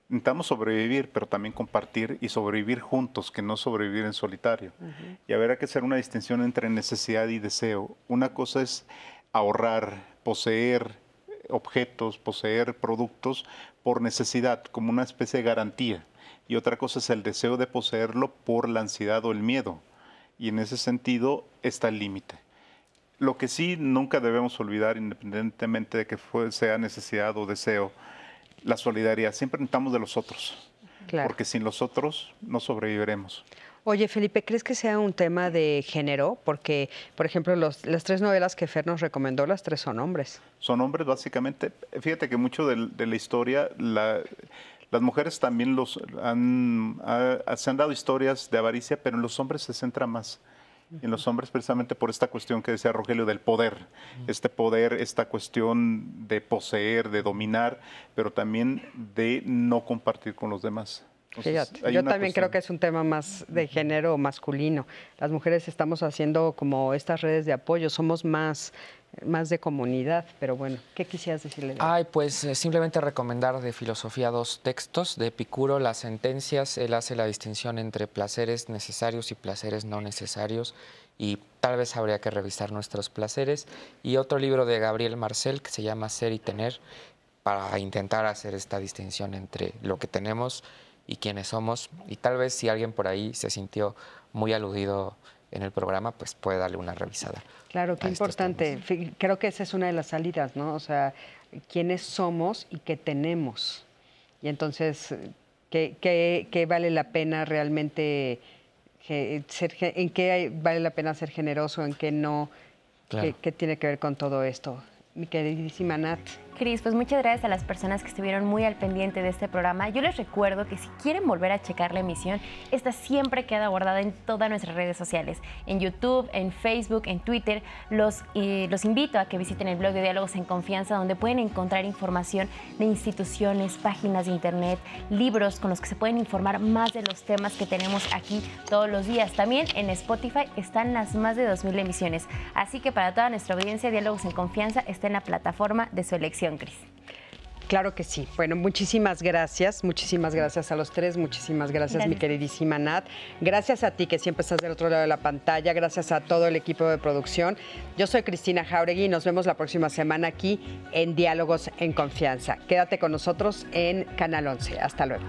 necesitamos sobrevivir, pero también compartir y sobrevivir juntos, que no sobrevivir en solitario. Y habrá que hacer una distinción entre necesidad y deseo. Una cosa es ahorrar, poseer, objetos, poseer productos por necesidad, como una especie de garantía. Y otra cosa es el deseo de poseerlo por la ansiedad o el miedo. Y en ese sentido está el límite. Lo que sí nunca debemos olvidar, independientemente de que sea necesidad o deseo, la solidaridad. Siempre necesitamos de los otros. Porque sin los otros no sobreviviremos. Oye, Felipe, ¿crees que sea un tema de género? Porque, por ejemplo, las tres novelas que Fer nos recomendó, las tres son hombres. Son hombres, básicamente. Fíjate que mucho de, la historia, las mujeres también los han, se han dado historias de avaricia, pero en los hombres se centra más. En los hombres precisamente por esta cuestión que decía Rogelio del poder, este poder, esta cuestión de poseer, de dominar, pero también de no compartir con los demás. Yo también creo que es un tema más de género masculino. Las mujeres estamos haciendo como estas redes de apoyo, somos más más de comunidad, pero bueno, ¿qué quisieras decirle? Ay, pues eh, simplemente recomendar de filosofía dos textos de Epicuro, las sentencias, él hace la distinción entre placeres necesarios y placeres no necesarios y tal vez habría que revisar nuestros placeres y otro libro de Gabriel Marcel que se llama Ser y Tener para intentar hacer esta distinción entre lo que tenemos y quiénes somos y tal vez si alguien por ahí se sintió muy aludido en el programa, pues puede darle una revisada. Claro, qué importante. Creo que esa es una de las salidas, ¿no? O sea, quiénes somos y qué tenemos. Y entonces, ¿qué, qué, vale la pena realmente ser, en qué vale la pena ser generoso, en qué no? ¿Qué, tiene que ver con todo esto? Mi queridísima Nat. Cris, pues muchas gracias a las personas que estuvieron muy al pendiente de este programa. Yo les recuerdo que si quieren volver a checar la emisión, esta siempre queda guardada en todas nuestras redes sociales, en YouTube, en Facebook, en Twitter. Los, eh, los invito a que visiten el blog de Diálogos en Confianza, donde pueden encontrar información de instituciones, páginas de internet, libros con los que se pueden informar más de los temas que tenemos aquí todos los días. También en Spotify están las más de 2.000 emisiones. Así que para toda nuestra audiencia, Diálogos en Confianza está en la plataforma de su elección. Claro que sí. Bueno, muchísimas gracias. Muchísimas gracias a los tres. Muchísimas gracias, mi queridísima Nat. Gracias a ti que siempre estás del otro lado de la pantalla. Gracias a todo el equipo de producción. Yo soy Cristina Jauregui y nos vemos la próxima semana aquí en Diálogos en Confianza. Quédate con nosotros en Canal 11. Hasta luego.